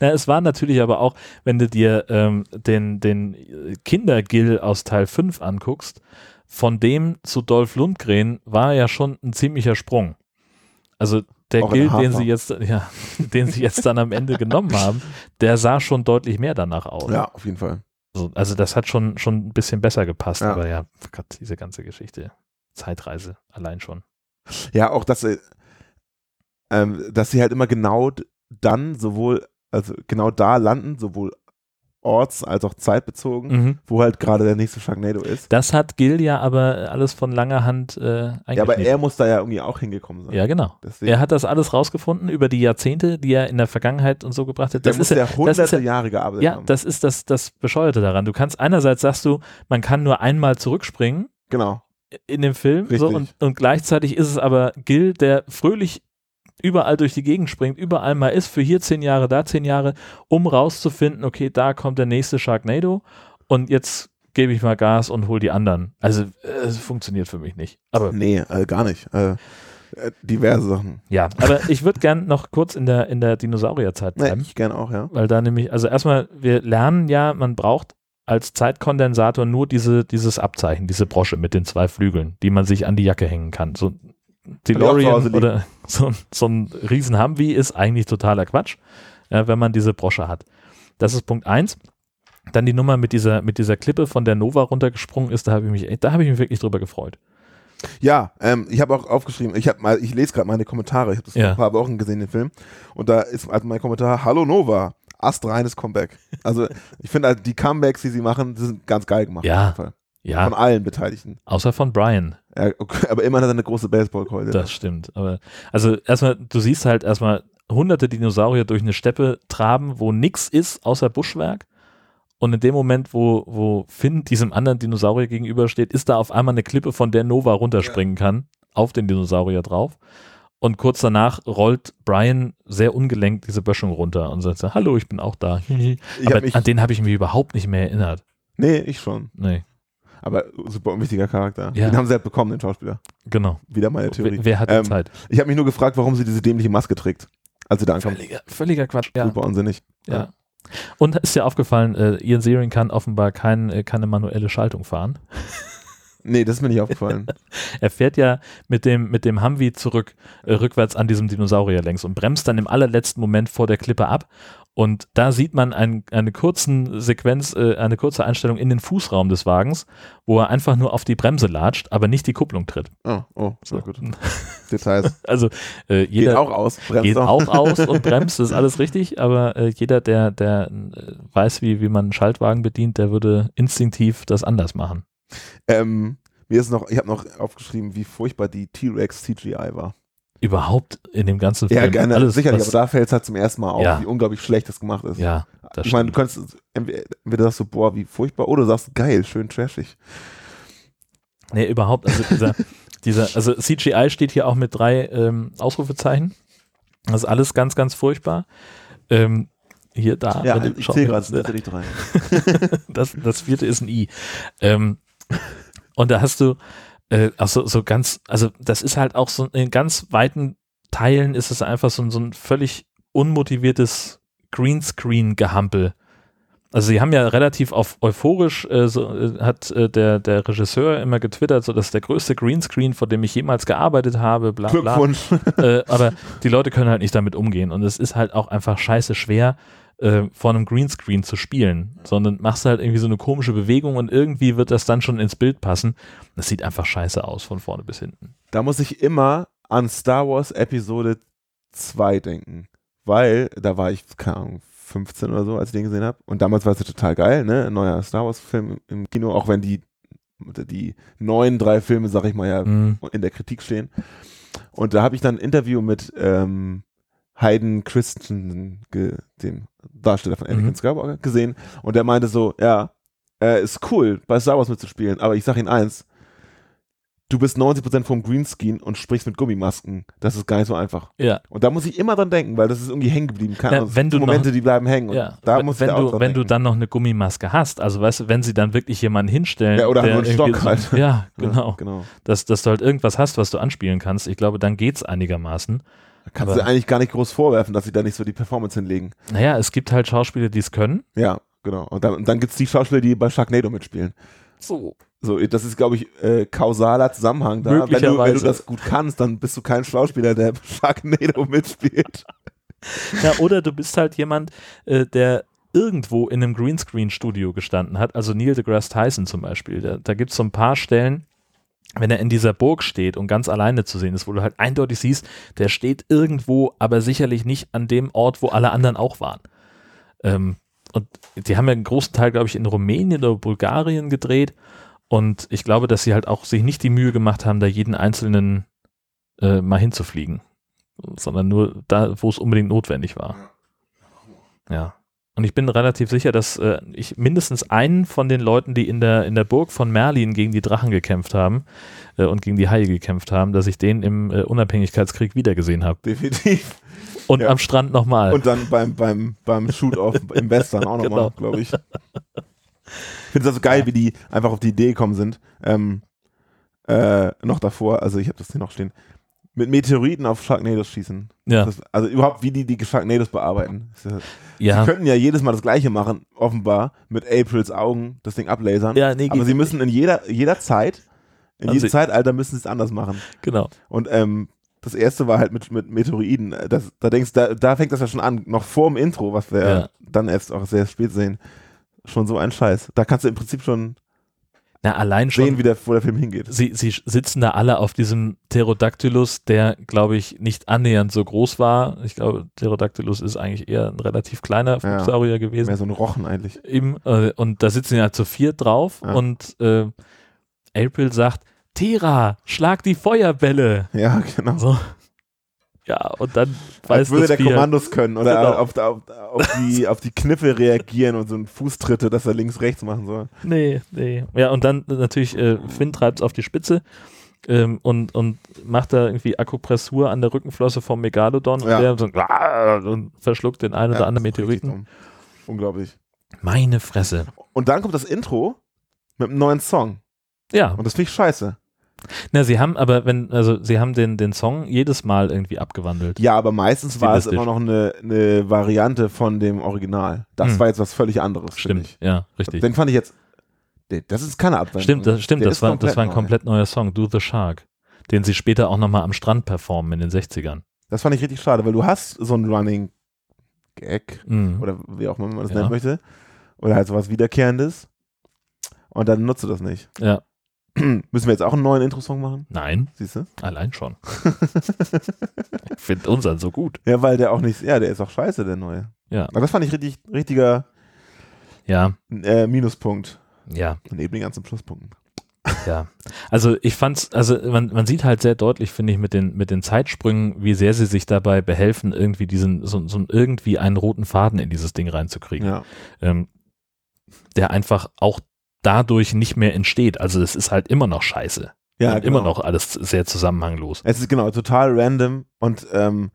Na, es war natürlich aber auch, wenn du dir ähm, den, den Kindergill aus Teil 5 anguckst, von dem zu Dolph Lundgren war ja schon ein ziemlicher Sprung. Also der Auch in Gill, den sie jetzt, ja, den sie jetzt dann am Ende genommen haben, der sah schon deutlich mehr danach aus. Ja, auf jeden Fall. So, also das hat schon, schon ein bisschen besser gepasst, Ja. aber ja, Gott, diese ganze Geschichte. Zeitreise allein schon. Ja, auch, dass sie, ähm, dass sie halt immer genau dann sowohl, also genau da landen, sowohl orts- als auch zeitbezogen, Mhm. wo halt gerade der nächste Sharknado ist. Das hat Gill ja aber alles von langer Hand äh, Ja, aber er muss da ja irgendwie auch hingekommen sein. Ja, genau. Deswegen, Er hat das alles rausgefunden über die Jahrzehnte, die er in der Vergangenheit und so gebracht hat. der Das muss ist ja ja, hunderte ist ja, Jahre gearbeitet ja, haben. das ist das, das Bescheuerte daran. Du kannst einerseits sagst du, man kann nur einmal zurückspringen genau. in dem Film so, und, und gleichzeitig ist es aber Gil, der fröhlich überall durch die Gegend springt, überall mal ist, für hier zehn Jahre, da zehn Jahre, um rauszufinden, okay, da kommt der nächste Sharknado und jetzt gebe ich mal Gas und hol die anderen. Also äh, es funktioniert für mich nicht. Aber Nee, äh, gar nicht. Äh, äh, diverse Sachen. ja, aber ich würde gern noch kurz in der, in der Dinosaurierzeit Nee, bleiben. ich gerne auch, ja. Weil da nämlich, also erstmal, wir lernen ja, man braucht als Zeitkondensator nur diese, dieses Abzeichen, diese Brosche mit den zwei Flügeln, die man sich an die Jacke hängen kann. So DeLorean oder so, ein- so ein riesen Humvee ist eigentlich totaler Quatsch, ja, wenn man diese Brosche hat. Das ist Punkt eins. Dann die Nummer mit dieser, mit dieser Klippe von der Nova runtergesprungen ist, da habe ich mich, da habe ich mich wirklich drüber gefreut. Ja, ähm, ich habe auch aufgeschrieben, ich habe mal, ich lese gerade meine Kommentare, ich habe das vor Ja. ein paar Wochen gesehen, den Film, und da ist also mein Kommentar, Hallo Nova, astreines Comeback. Also ich finde halt die Comebacks, die sie machen, die sind ganz geil gemacht. Ja. Ja, Von allen Beteiligten. außer von Brian. Ja, okay, aber immerhin hat er eine große Baseballkeule. Das stimmt. Aber also erstmal, du siehst halt erstmal hunderte Dinosaurier durch eine Steppe traben, wo nix ist außer Buschwerk. Und in dem Moment, wo, wo Finn diesem anderen Dinosaurier gegenübersteht, ist da auf einmal eine Klippe, von der Nova runterspringen kann, auf den Dinosaurier drauf. Und kurz danach rollt Brian sehr ungelenkt diese Böschung runter und sagt, hallo, ich bin auch da. Aber hab an den habe ich mich überhaupt nicht mehr erinnert. nee, ich schon. Nee, Aber super unwichtiger Charakter. Ja. Den haben sie halt bekommen, den Schauspieler. genau. Wieder meine Theorie. Wer, wer hat die Ähm, Zeit? Ich habe mich nur gefragt, warum sie diese dämliche Maske trägt, als sie da ankommt. Völliger, völliger Quatsch. Ja. Super unsinnig. Ja. Und ist ja aufgefallen, äh, Ian Searing kann offenbar kein, äh, keine manuelle Schaltung fahren. Nee, das ist mir nicht aufgefallen. Er fährt ja mit dem, mit dem Humvee zurück, äh, rückwärts an diesem Dinosaurier längs und bremst dann im allerletzten Moment vor der Klippe ab. Und da sieht man ein, eine kurzen Sequenz, äh, eine kurze Einstellung in den Fußraum des Wagens, wo er einfach nur auf die Bremse latscht, aber nicht die Kupplung tritt. Oh, oh, So. sehr gut. Details. Also äh, jeder Geht auch aus. bremst geht auch aus und bremst, das ist alles richtig, aber äh, jeder, der, der äh, weiß, wie, wie man einen Schaltwagen bedient, der würde instinktiv das anders machen. Ähm, mir ist noch, ich habe noch aufgeschrieben, wie furchtbar die T-Rex CGI war. Überhaupt in dem ganzen Film. Ja, gerne, alles, sicherlich, was- aber da fällt es halt zum ersten Mal auf, Ja. wie unglaublich schlecht das gemacht ist. Ja, das ich meine, du kannst entweder sagst du, boah, wie furchtbar, oder sagst geil, schön trashig. Nee, überhaupt, also dieser, dieser, also CGI steht hier auch mit drei ähm, Ausrufezeichen. Das ist alles ganz, ganz furchtbar. Ähm, hier, da. Ja, ich zähle gerade tatsächlich drei. das, das vierte ist ein I. Ähm, und da hast du, äh, auch so, ganz, also das ist halt auch so in ganz weiten Teilen ist es einfach so, ein- so ein völlig unmotiviertes Greenscreen-Gehampel. Also sie haben ja relativ auf euphorisch, äh, so, äh, hat äh, der, der Regisseur immer getwittert, so das ist der größte Greenscreen, vor dem ich jemals gearbeitet habe, bla bla. Glückwunsch. äh, aber die Leute können halt nicht damit umgehen und es ist halt auch einfach scheiße schwer, äh, vor einem Greenscreen zu spielen, sondern machst halt irgendwie so eine komische Bewegung und irgendwie wird das dann schon ins Bild passen. Das sieht einfach scheiße aus von vorne bis hinten. Da muss ich immer an Star Wars Episode 2 denken, weil da war ich, keine Ahnung, 15 oder so, als ich den gesehen habe. Und damals war es ja total geil, ne? Ein neuer Star Wars-Film im Kino, auch wenn die, die neuen drei Filme, sag ich mal, ja, Mhm. in der Kritik stehen. Und da habe ich dann ein Interview mit ähm, Hayden Christensen, dem Darsteller von Anakin Mhm. Skywalker, gesehen. Und der meinte so, ja, äh, ist cool, bei Star Wars mitzuspielen, aber ich sag Ihnen eins, du bist 90% vom Greenscreen und sprichst mit Gummimasken. Das ist gar nicht so einfach. Ja. Und da muss ich immer dran denken, weil das ist irgendwie hängen geblieben. Ahnung, es wenn du noch- Momente, die bleiben hängen. Ja, da wenn, muss ich wenn da auch du, wenn du denken. dann noch eine Gummimaske hast, also weißt du, wenn sie dann wirklich jemanden hinstellen, Ja, oder der nur einen Stock halt. Ja, genau. Ja, genau. Dass, dass du halt irgendwas hast, was du anspielen kannst. Ich glaube, dann geht's einigermaßen. Da kannst Aber- du eigentlich gar nicht groß vorwerfen, dass sie da nicht so die Performance hinlegen. Naja, es gibt halt Schauspieler, die es können. Ja, genau. Und dann, und dann gibt es die Schauspieler, die bei Sharknado mitspielen. So. So, das ist, glaube ich, äh, kausaler Zusammenhang da. Wenn du, wenn du das gut kannst, dann bist du kein Schauspieler, der bei Sharknado mitspielt. Ja, oder du bist halt jemand, äh, der irgendwo in einem Greenscreen-Studio gestanden hat, also Neil deGrasse Tyson zum Beispiel. Da, da gibt es so ein paar Stellen, wenn er in dieser Burg steht und ganz alleine zu sehen ist, wo du halt eindeutig siehst, der steht irgendwo, aber sicherlich nicht an dem Ort, wo alle anderen auch waren. Ähm, und die haben ja einen großen Teil, glaube ich, in Rumänien oder Bulgarien gedreht. Und ich glaube, dass sie halt auch sich nicht die Mühe gemacht haben, da jeden einzelnen äh, mal hinzufliegen, sondern nur da, wo es unbedingt notwendig war. Ja. Und ich bin relativ sicher, dass äh, ich mindestens einen von den Leuten, die in der, in der Burg von Merlin gegen die Drachen gekämpft haben äh, und gegen die Haie gekämpft haben, dass ich den im äh, Unabhängigkeitskrieg wiedergesehen habe. Definitiv. Und Ja. am Strand nochmal. Und dann beim, beim, beim Shoot-Off im Western auch nochmal, Genau. glaube ich. Ich finde es also geil, wie die einfach auf die Idee gekommen sind. Ähm, äh, noch davor, also ich habe das hier noch stehen, mit Meteoriten auf Sharknados schießen. Ja. Das, also überhaupt, wie die die Sharknados bearbeiten. Ja-. Sie könnten ja jedes Mal das Gleiche machen, offenbar, mit Aprils Augen das Ding ablasern. Ja, nee, aber sie müssen in jeder, jeder Zeit, in Also jedem Zeitalter müssen sie es anders machen. Genau. Und ähm, das erste war halt mit, mit Meteoriden. Das, da denkst da, da fängt das ja schon an, noch vor dem Intro, was wir Ja. dann erst auch sehr spät sehen. Schon so ein Scheiß. Da kannst du im Prinzip schon Na, allein schon. sehen, wie der, wo der Film hingeht. Sie, sie sitzen da alle auf diesem Pterodactylus, der, glaube ich, nicht annähernd so groß war. Ich glaube, Pterodactylus ist eigentlich eher ein relativ kleiner Ja. Flugsaurier gewesen. Mehr so ein Rochen eigentlich. Eben, äh, und da sitzen ja zu viert drauf Ja. und äh, April sagt, Tera, schlag die Feuerbälle. Ja, genau. So. Ja, und dann Als weiß würde das der Vieh- Kommandos können oder Genau. auf, auf, auf, die, auf die Kniffe reagieren und so ein Fußtritte, dass er links, rechts machen soll. Nee, nee. Ja, und dann natürlich, äh, Finn treibt es auf die Spitze ähm, und, und macht da irgendwie Akupressur an der Rückenflosse vom Megalodon Ja. und der so, und verschluckt den einen oder Ja, anderen ist richtig Meteoriten. Unglaublich. Meine Fresse. Und dann kommt das Intro mit einem neuen Song. Ja, Und das finde ich scheiße. Na, sie haben aber, wenn, also sie haben den, den Song jedes Mal irgendwie abgewandelt. Ja, aber meistens war es immer noch eine, eine Variante von dem Original. Das Hm. war jetzt was völlig anderes. Stimmt, Ich. ja, richtig. Den fand ich jetzt das ist keine Abwandlung. Stimmt, das, stimmt, Der das war, das war ein neu. komplett neuer Song, Do the Shark, den sie später auch nochmal am Strand performen in den 60ern. Das fand ich richtig schade, weil du hast so einen Running Gag Mhm. oder wie auch immer man das Ja. nennen möchte. Oder halt sowas Wiederkehrendes. Und dann nutzt du das nicht. Ja. Müssen wir jetzt auch einen neuen Intro-Song machen? Nein, Siehst du? allein schon. ich finde unseren so gut. Ja, weil der auch nicht, ja, der ist auch scheiße, der neue. Ja. Aber das fand ich richtig, richtiger Ja, äh, Minuspunkt. ja, Neben den ganzen Pluspunkten. ja. Also ich fand's, also man, man sieht halt sehr deutlich, finde ich, mit den, mit den Zeitsprüngen, wie sehr sie sich dabei behelfen, irgendwie diesen, so, so irgendwie einen roten Faden in dieses Ding reinzukriegen. Ja. ähm, der einfach auch dadurch nicht mehr entsteht. Also es ist halt immer noch scheiße. Ja, genau. immer noch alles sehr zusammenhanglos. Es ist genau total random und ähm,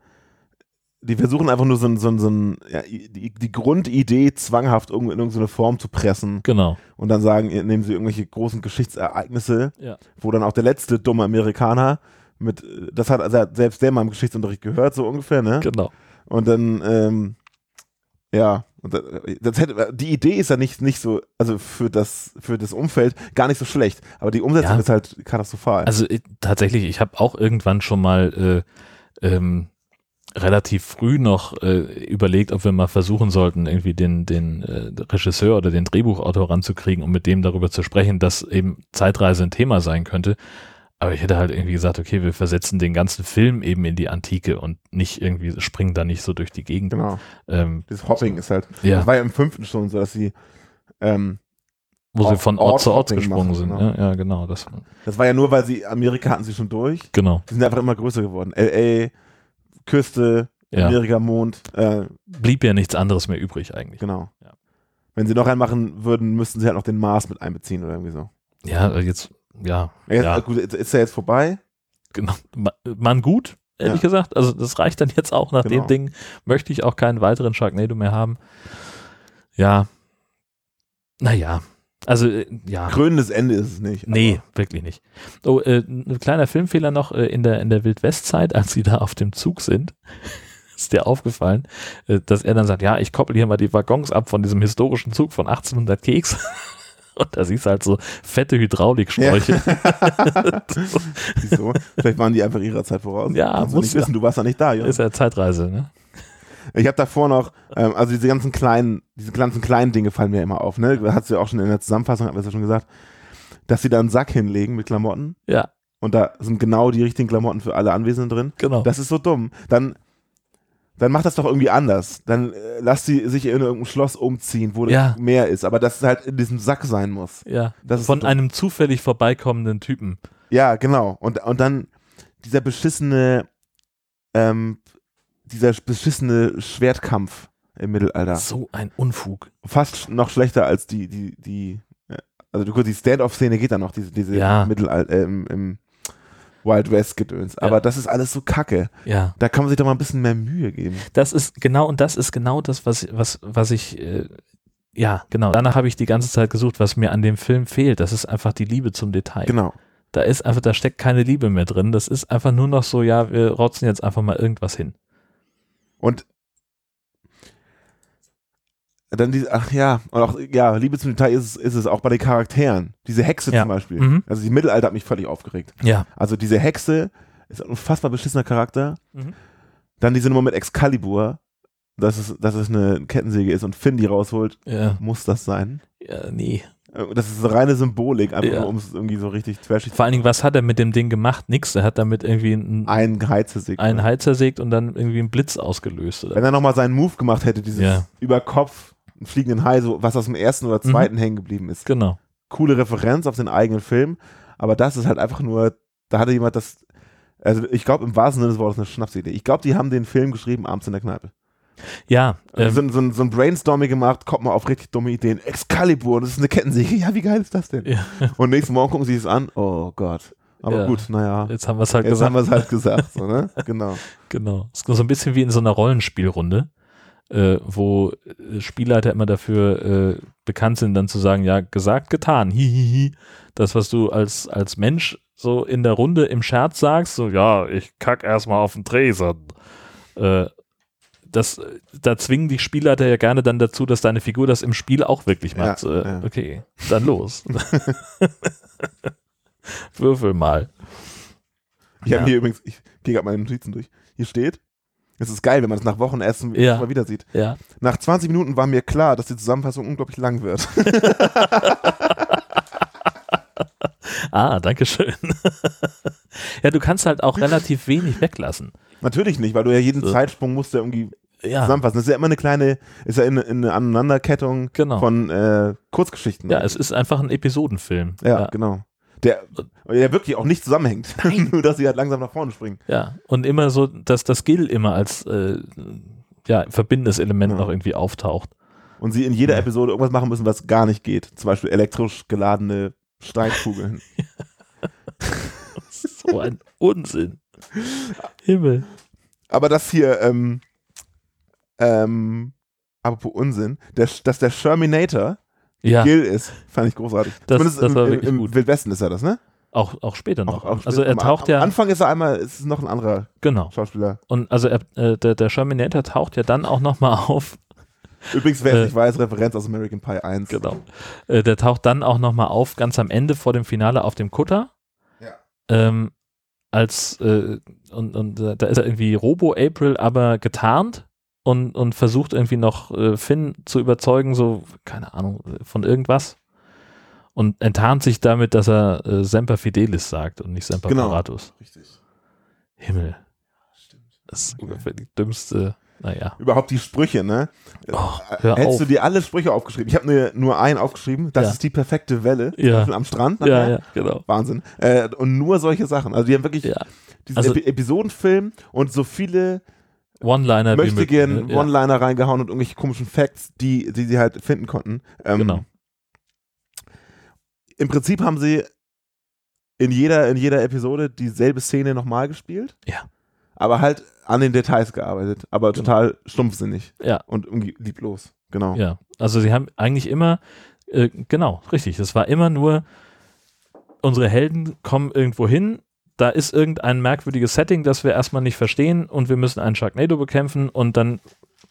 die versuchen einfach nur so, ein- so, ein- so ein, ja, die, die Grundidee zwanghaft in irgendeine Form zu pressen Genau. und dann sagen, nehmen sie irgendwelche großen Geschichtsereignisse, Ja. wo dann auch der letzte dumme Amerikaner mit, das hat also selbst der mal im Geschichtsunterricht gehört, so ungefähr, ne? Genau. Und dann, ähm, ja, und das, das hätte, die Idee ist ja nicht, nicht so, also für das, für das Umfeld gar nicht so schlecht, aber die Umsetzung Ja. ist halt katastrophal. Also ich, tatsächlich, ich habe auch irgendwann schon mal äh, ähm, relativ früh noch äh, überlegt, ob wir mal versuchen sollten, irgendwie den, den äh, Regisseur oder den Drehbuchautor ranzukriegen, um mit dem darüber zu sprechen, dass eben Zeitreise ein Thema sein könnte. Aber ich hätte halt irgendwie gesagt, okay, wir versetzen den ganzen Film eben in die Antike und nicht irgendwie springen da nicht so durch die Gegend. genau. Ähm, Das Hopping ist halt, Ja. das war ja im fünften schon so, dass sie, ähm, wo sie Ort- von Ort zu Ort gesprungen machen, sind. genau. Ja, ja, genau. Das, das war ja nur, weil sie, Amerika hatten sie schon durch, genau. die sind einfach immer größer geworden. L.A., Küste, Ja. Amerika, Mond, äh, Blieb ja nichts anderes mehr übrig eigentlich. genau. Ja. Wenn sie noch einen machen würden, müssten sie halt noch den Mars mit einbeziehen oder irgendwie so. Ja, jetzt, ja, Ja, ja, Gut, ist, ist er jetzt vorbei? genau. Ma- Man gut, ehrlich Ja. gesagt. Also das reicht dann jetzt auch. Nach Genau. dem Ding möchte ich auch keinen weiteren Sharknado mehr haben. Ja. Naja. Also, äh, ja. Krönendes Ende ist es nicht. Nee, wirklich nicht. Oh, äh, ein kleiner Filmfehler noch äh, in der, in der Wildwestzeit, als sie da auf dem Zug sind. Ist dir aufgefallen, äh, dass er dann sagt, ja, ich koppel hier mal die Waggons ab von diesem historischen Zug von 1800 Keks. Und da siehst du halt so fette Hydraulikschläuche. Wieso? Vielleicht waren die einfach ihrer Zeit voraus. Ja, Kannst du muss nicht ja. wissen, du warst ja nicht da, ja. Ist ja Zeitreise, ne? Ich habe davor noch, ähm, also diese ganzen kleinen, diese ganzen kleinen Dinge fallen mir immer auf, ne? Hat sie ja auch schon in der Zusammenfassung, hat wir ja schon gesagt, dass sie da einen Sack hinlegen mit Klamotten Ja, und da sind genau die richtigen Klamotten für alle Anwesenden drin. genau. Das ist so dumm. Dann, dann macht das doch irgendwie anders. Dann äh, lass sie sich in irgendein Schloss umziehen, wo Ja. mehr ist, aber dass es halt in diesem Sack sein muss. ja, Das von einem zufällig vorbeikommenden Typen. Ja, genau. Und, und dann dieser beschissene, ähm, dieser beschissene Schwertkampf im Mittelalter. So ein Unfug. Fast noch schlechter als die, die, die, äh, also du- die Stand-off-Szene geht dann noch, diese, diese Ja. Mittelalter, äh, im, im Wild West-Gedöns. Aber Ja. das ist alles so kacke. Ja. Da kann man sich doch mal ein bisschen mehr Mühe geben. Das ist genau, und das ist genau das, was, was, was ich, äh, ja, genau. Danach habe ich die ganze Zeit gesucht, was mir an dem Film fehlt. Das ist einfach die Liebe zum Detail. Genau. Da ist einfach, da steckt keine Liebe mehr drin. Das ist einfach nur noch so, ja, wir rotzen jetzt einfach mal irgendwas hin. Und dann diese, ach ja, und auch, ja, Liebe zum Detail ist, es- ist es auch bei den Charakteren. Diese Hexe Ja. zum Beispiel. Mhm. Also die Mittelalter hat mich völlig aufgeregt. Ja. Also diese Hexe ist ein unfassbar beschissener Charakter. Mhm. Dann diese Nummer mit Excalibur, dass es, dass es eine Kettensäge ist und Finn die rausholt. Ja, Muss das sein? ja nee. Äh, Das ist reine Symbolik, einfach Ja. um es irgendwie so richtig trashig Vor allen Dingen, was hat er mit dem Ding gemacht? Nix. Er hat damit irgendwie einen, Ein Heizerseg. einen Hals zersägt und dann irgendwie einen Blitz ausgelöst. Oder? Wenn er nochmal seinen Move gemacht hätte, dieses Ja. über Kopf einen fliegenden Hai, so was aus dem ersten oder Mhm. zweiten hängen geblieben ist. Genau. Coole Referenz auf den eigenen Film, aber das ist halt einfach nur, da hatte jemand das, also ich glaube im wahrsten Sinne des Wortes eine Schnapsidee. Ich glaube, die haben den Film geschrieben abends in der Kneipe. Ja, ähm, so, ein- so, so ein Brainstorming gemacht, kommt mal auf richtig dumme Ideen. Excalibur, das ist eine Kettensäge. Ja, wie geil ist das denn? ja, Und nächsten Morgen gucken sie es an. Oh Gott. Aber Ja. gut, naja. jetzt haben wir es halt Jetzt gesagt. haben wir es halt gesagt, so, ne? Genau. Genau. Es ist so ein bisschen wie in so einer Rollenspielrunde, äh, wo äh, Spielleiter immer dafür äh, bekannt sind, dann zu sagen, ja, gesagt, getan, hihihi. Das, was du als, als Mensch so in der Runde im Scherz sagst, so, ja, ich kack erstmal auf den Tresen. Äh, das, da zwingen die Spielleiter ja gerne dann dazu, dass deine Figur das im Spiel auch wirklich Ja, macht. äh, ja. Okay, dann los. Würfel mal. Ich habe Ja. hier übrigens, ich gehe gerade meine Notizen durch. Hier steht, es ist geil, wenn man es nach Wochen erst Ja. mal wieder sieht. Ja. Nach 20 Minuten war mir klar, dass die Zusammenfassung unglaublich lang wird. Ah, danke schön. ja, du kannst halt auch relativ wenig weglassen. Natürlich nicht, weil du ja jeden So. Zeitsprung musst ja irgendwie Ja, zusammenfassen. Das ist ja immer eine kleine, ist ja in, in eine Aneinanderkettung Genau. von äh, Kurzgeschichten. ja, es ist einfach ein Episodenfilm. ja, genau. Der, der wirklich auch nicht zusammenhängt. Nur, dass sie halt langsam nach vorne springen. Ja, und immer so, dass das Gill immer als äh, ja, verbindendes Element Ja. noch irgendwie auftaucht. Und sie in jeder Ja. Episode irgendwas machen müssen, was gar nicht geht. Zum Beispiel elektrisch geladene Steinkugeln. So ein Unsinn. Himmel. Aber das hier, ähm, ähm, apropos Unsinn, der, dass der Sherminator Ja, Gil ist, fand ich großartig. Das- Zumindest das im, war im, wirklich im gut. Wildwesten ist er das, ne? auch, auch später noch. Auch- auch also er am- taucht am ja, Anfang ist er einmal, ist es noch ein anderer genau. Schauspieler. Und also er, äh, der, der Sherminator taucht ja dann auch nochmal auf. Übrigens, wer es Äh, nicht weiß, Referenz aus American Pie 1. Genau. Äh, der taucht dann auch nochmal auf, ganz am Ende vor dem Finale auf dem Kutter. Ja. Ähm, als, äh, und, und äh, da ist er irgendwie Robo-April, aber getarnt und, und versucht irgendwie noch äh, Finn zu überzeugen, so, keine Ahnung, von irgendwas. Und enttarnt sich damit, dass er äh, Semper Fidelis sagt und nicht Semper Genau. Paratus. Richtig. Himmel. Stimmt. Das ist ungefähr die dümmste, naja. Überhaupt die Sprüche, ne? Oh, Äh, Hättest auf. du dir alle Sprüche aufgeschrieben? Ich habe mir nur einen aufgeschrieben. Das Ja. ist die perfekte Welle. Ja. Am Strand. Ja, nachher. ja, genau. Wahnsinn. Äh, und nur solche Sachen. Also die haben wirklich Ja. diesen Also- Epi Episodenfilm und so viele One-Liner möchte möglich, gern ne? Ja. One-Liner reingehauen und irgendwelche komischen Facts, die, die sie halt finden konnten. Ähm, Genau. Im Prinzip haben sie in jeder, in jeder Episode dieselbe Szene nochmal gespielt. Ja. Aber halt an den Details gearbeitet. Aber total stumpfsinnig. Ja. Und lieblos. Genau. Ja, also sie haben eigentlich immer, äh, genau, richtig, es war immer nur, unsere Helden kommen irgendwo hin, da ist irgendein merkwürdiges Setting, das wir erstmal nicht verstehen und wir müssen einen Sharknado bekämpfen und dann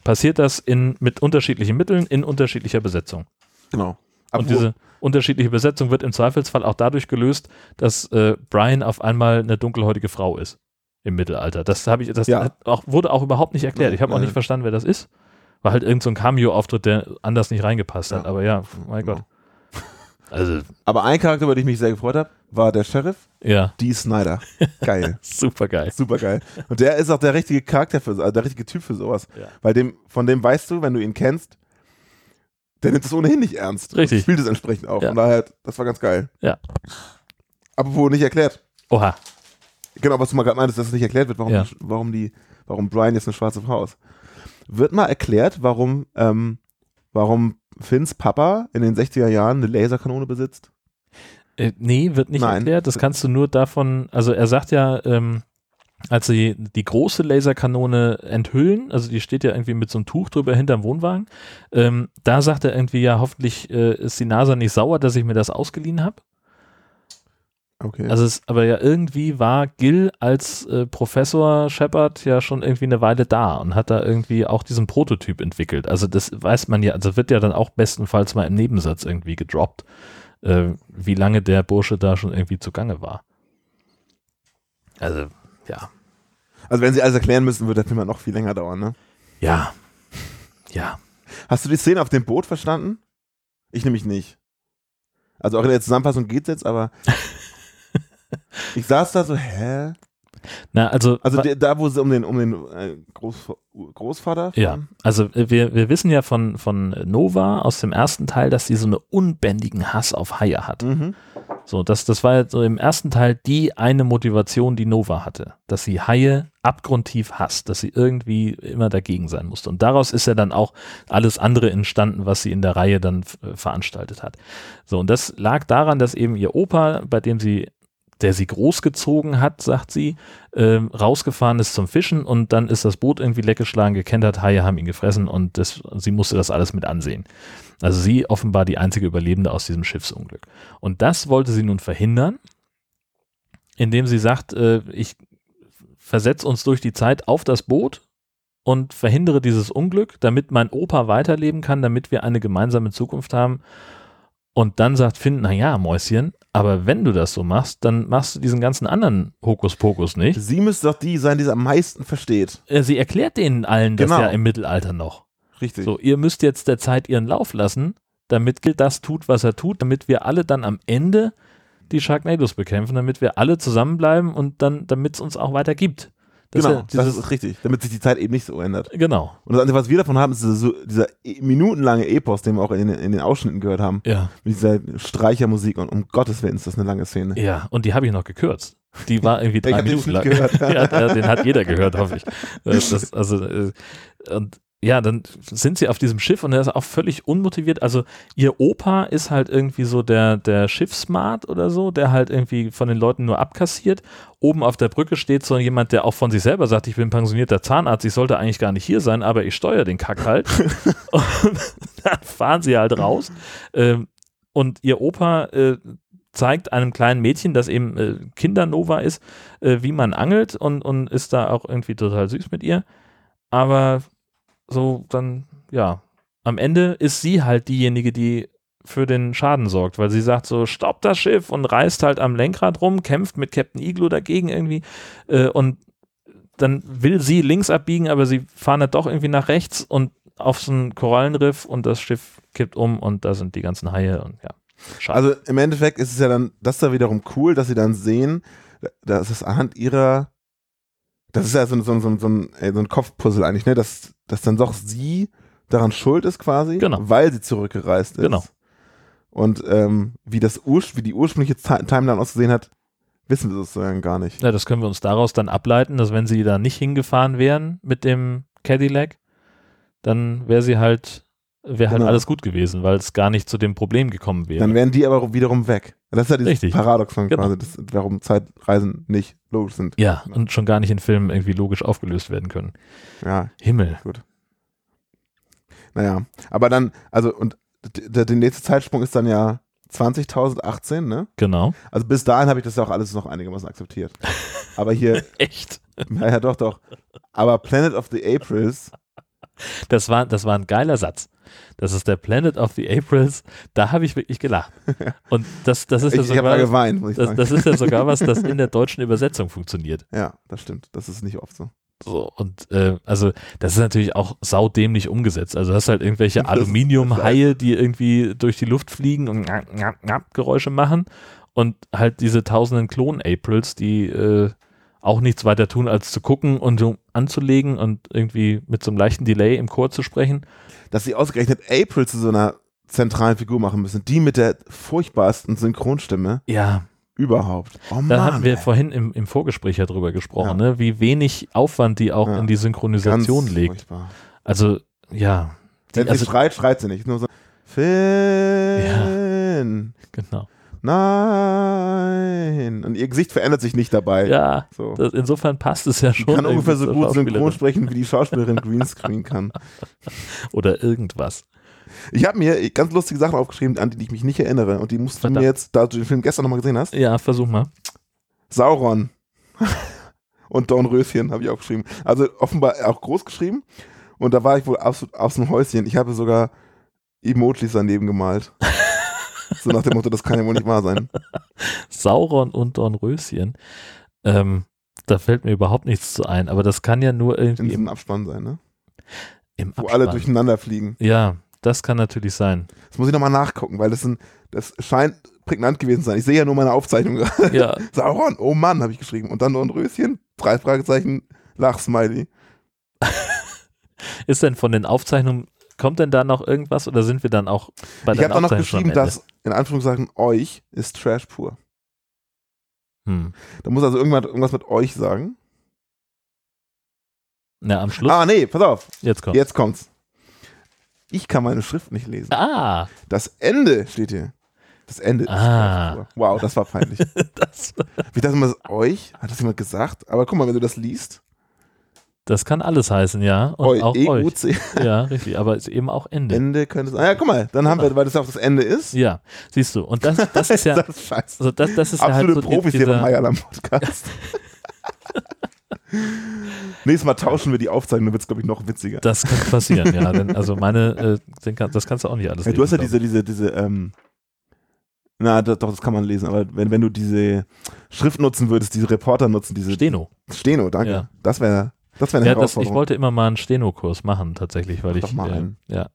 passiert das in, mit unterschiedlichen Mitteln in unterschiedlicher Besetzung. genau. und Apropos- diese unterschiedliche Besetzung wird im Zweifelsfall auch dadurch gelöst, dass äh, Brian auf einmal eine dunkelhäutige Frau ist im Mittelalter. Das habe ich, das Ja. hat auch, wurde auch überhaupt nicht erklärt. Ich habe auch nicht verstanden, wer das ist. War halt irgend so ein Cameo-Auftritt, der anders nicht reingepasst hat. Ja. Aber ja, mein Gott. Also, Aber ein Charakter, über den ich mich sehr gefreut habe, war der Sheriff, ja, Dee Snyder. Geil. super geil. Super geil. Und der ist auch der richtige Charakter für, also der richtige Typ für sowas. Ja. Weil dem, von dem weißt du, wenn du ihn kennst, der nimmt es ohnehin nicht ernst. Richtig. Und spielt es entsprechend auch. Ja. Von daher, das war ganz geil. Ja. Apropos nicht erklärt. Oha. Genau, was du mal gerade meintest, dass es nicht erklärt wird, warum, Ja. die, warum, die, warum Brian jetzt eine schwarze Frau ist. Wird mal erklärt, warum, ähm, warum Finns Papa in den 60er Jahren eine Laserkanone besitzt? Äh, nee, wird nicht Nein. erklärt. Das kannst du nur davon, also er sagt ja, ähm, als sie die große Laserkanone enthüllen, also die steht ja irgendwie mit so einem Tuch drüber hinterm Wohnwagen, ähm, da sagt er irgendwie, ja, hoffentlich äh, ist die NASA nicht sauer, dass ich mir das ausgeliehen habe. Okay. Also es, aber ja irgendwie war Gil als äh, Professor Shepard ja schon irgendwie eine Weile da und hat da irgendwie auch diesen Prototyp entwickelt. Also das weiß man ja, also wird ja dann auch bestenfalls mal im Nebensatz irgendwie gedroppt, äh, wie lange der Bursche da schon irgendwie zugange war. Also ja, also wenn sie alles erklären müssen, wird der Film ja noch viel länger dauern, ne? ja, ja. Hast du die Szene auf dem Boot verstanden? Ich nämlich nicht. Also auch in der Zusammenfassung geht's jetzt, aber ich saß da so, hä? Na, also, Also der, da, wo sie um den, um den äh, Groß, Großvater Ja, fahren? also äh, wir, wir wissen ja von, von Nova aus dem ersten Teil, dass die so einen unbändigen Hass auf Haie hat. Mhm. So, das, das war so im ersten Teil die eine Motivation, die Nova hatte, dass sie Haie abgrundtief hasst, dass sie irgendwie immer dagegen sein musste. Und daraus ist ja dann auch alles andere entstanden, was sie in der Reihe dann äh, veranstaltet hat. So, und das lag daran, dass eben ihr Opa, bei dem sie der sie großgezogen hat, sagt sie, ähm, rausgefahren ist zum Fischen und dann ist das Boot irgendwie leckgeschlagen, gekentert, Haie haben ihn gefressen und das, sie musste das alles mit ansehen. Also sie offenbar die einzige Überlebende aus diesem Schiffsunglück. Und das wollte sie nun verhindern, indem sie sagt, äh, ich versetze uns durch die Zeit auf das Boot und verhindere dieses Unglück, damit mein Opa weiterleben kann, damit wir eine gemeinsame Zukunft haben. Und dann sagt Finn, na ja, Mäuschen, aber wenn du das so machst, dann machst du diesen ganzen anderen Hokuspokus nicht. Sie müsste doch die sein, die es am meisten versteht. Äh, Sie erklärt denen allen das Genau. ja im Mittelalter noch. Richtig. So, ihr müsst jetzt der Zeit ihren Lauf lassen, damit Gil das tut, was er tut, damit wir alle dann am Ende die Sharknados bekämpfen, damit wir alle zusammenbleiben und dann, damit es uns auch weiter gibt. Das genau, ist ja das ist richtig, damit sich die Zeit eben nicht so ändert. genau. Und das Einzige, was wir davon haben, ist dieser, so, dieser e- minutenlange Epos, den wir auch in, den- in den Ausschnitten gehört haben. Ja. Mit dieser Streichermusik und um Gottes Willen ist das eine lange Szene. Ja, und die habe ich noch gekürzt. Die war irgendwie drei den Minuten lang. Gehört. ja, den hat jeder gehört, hoffe ich. Das, das, also, äh, und ja, dann sind sie auf diesem Schiff und er ist auch völlig unmotiviert. Also ihr Opa ist halt irgendwie so der, der Schiffsmart oder so, der halt irgendwie von den Leuten nur abkassiert. Oben auf der Brücke steht so jemand, der auch von sich selber sagt, ich bin pensionierter Zahnarzt, ich sollte eigentlich gar nicht hier sein, aber ich steuere den Kack halt. und dann fahren sie halt raus. Ähm, und ihr Opa äh, zeigt einem kleinen Mädchen, das eben äh, Kindernova ist, äh, wie man angelt und, und ist da auch irgendwie total süß mit ihr. Aber so dann, ja, am Ende ist sie halt diejenige, die für den Schaden sorgt, weil sie sagt so, stopp das Schiff und reißt halt am Lenkrad rum, kämpft mit Captain Igloo dagegen irgendwie äh, und dann will sie links abbiegen, aber sie fahren halt doch irgendwie nach rechts und auf so ein Korallenriff und das Schiff kippt um und da sind die ganzen Haie und ja. Schade. Also im Endeffekt ist es ja dann, das ist ja wiederum cool, dass sie dann sehen, dass es anhand ihrer, das ist ja so, ein- so, ein- so, ein- so, ein, ey, so ein Kopfpuzzle eigentlich, ne, dass, dass dann doch sie daran schuld ist quasi, Genau. weil sie zurückgereist ist. Genau. Und ähm, wie, das Urs wie die ursprüngliche Ti- Timeline ausgesehen hat, wissen wir sozusagen gar nicht. Ja, das können wir uns daraus dann ableiten, dass wenn sie da nicht hingefahren wären mit dem Cadillac, dann wäre sie halt, wäre halt Genau. alles gut gewesen, weil es gar nicht zu dem Problem gekommen wäre. Dann wären die aber wiederum weg. Das ist ja dieses Richtig. Paradoxon Genau. quasi, das, warum Zeitreisen nicht logisch sind. ja, und schon gar nicht in Filmen irgendwie logisch aufgelöst werden können. Ja, Himmel. naja. Aber dann, also, und d- d- der nächste Zeitsprung ist dann ja 20.018, ne? Genau. Also bis dahin habe ich das ja auch alles noch einigermaßen akzeptiert. Aber hier, Echt. naja, doch, doch. Aber Planet of the Aprils, Das war, das war ein geiler Satz. Das ist der Planet of the Aprils. Da habe ich wirklich gelacht. Und das, das ist ich, ja sogar, geweint, das, das ist ja sogar was, das in der deutschen Übersetzung funktioniert. ja, das stimmt. Das ist nicht oft so. So, und äh, also das ist natürlich auch saudämlich umgesetzt. Also du hast halt irgendwelche Aluminiumhaie, die irgendwie durch die Luft fliegen und Geräusche machen und halt diese tausenden Klon-Aprils, die äh, auch nichts weiter tun, als zu gucken und so anzulegen und irgendwie mit so einem leichten Delay im Chor zu sprechen. Dass sie ausgerechnet April zu so einer zentralen Figur machen müssen. Die mit der furchtbarsten Synchronstimme Ja, überhaupt. Oh da hatten wir ey. vorhin im, im Vorgespräch ja drüber gesprochen, Ja. ne? wie wenig Aufwand die auch Ja. in die Synchronisation Ganz legt. furchtbar. Also, ja. Wenn sie also, schreit, schreit sie nicht. Nur so, Finn, genau. Nein. Und ihr Gesicht verändert sich nicht dabei. Ja, So. das, insofern passt es ja schon. kann ungefähr so gut synchron sprechen, wie die Schauspielerin Greenscreen kann. Oder irgendwas. Ich habe mir ganz lustige Sachen aufgeschrieben, an die ich mich nicht erinnere. Und die musst du mir Verdammt. jetzt, da du den Film gestern nochmal gesehen hast, Ja, versuch mal. Sauron und Dornröschen habe ich auch geschrieben. Also offenbar auch groß geschrieben. Und da war ich wohl absolut aus dem Häuschen. Ich habe sogar Emojis daneben gemalt. so nach dem Motto, das kann ja wohl nicht wahr sein. Sauron und Dornröschen. Ähm, da fällt mir überhaupt nichts zu ein, aber das kann ja nur In irgendwie diesem im, Abspann sein, ne? im Wo Abspann. alle durcheinander fliegen. Ja, das kann natürlich sein. Das muss ich nochmal nachgucken, weil das, sind, das scheint prägnant gewesen zu sein. Ich sehe ja nur meine Aufzeichnung gerade. Ja, Sauron, oh Mann, habe ich geschrieben. Und dann Dornröschen, drei Fragezeichen, Lachsmiley. ist denn von den Aufzeichnungen, kommt denn da noch irgendwas oder sind wir dann auch bei Ich den habe da noch geschrieben, dass in Anführungszeichen euch ist Trash pur. Hm. Da muss also irgendwas, irgendwas mit euch sagen. Na, am Schluss, Ah, nee, pass auf. jetzt kommt. Jetzt kommt's. Ich kann meine Schrift nicht lesen. Ah, Das Ende steht hier. Das Ende ist Ah. Trash pur. Wow, das war peinlich. das, Ich dachte immer, das ist euch, hat das jemand gesagt? Aber guck mal, wenn du das liest, das kann alles heißen, ja. Und eu, auch euch. EUC, Ja, richtig, aber ist eben auch Ende. Ende könnte es. Ah, ja, guck mal, dann haben wir, weil das auch das Ende ist. Ja, siehst du. Und das, das ist ja, das ist scheiße. also das, das ist ja halt Absolute so Profis hier dieser, beim High Alarm Podcast. Nächstes Mal tauschen wir die Aufzeichnung, dann wird es, glaube ich, noch witziger. Das kann passieren, ja. Denn, also meine, äh, kann, das kannst du auch nicht alles Ja, du hast ja lesen, diese, diese, diese, ähm, na, doch, das kann man lesen, aber wenn, wenn du diese Schrift nutzen würdest, diese Reporter nutzen, diese. Steno. Steno, danke. Ja. Das wäre das wär eine Ja, das, ich Herausforderung. wollte immer mal einen Steno-Kurs machen, tatsächlich, weil Mach ich. doch mal äh, einen. Ja.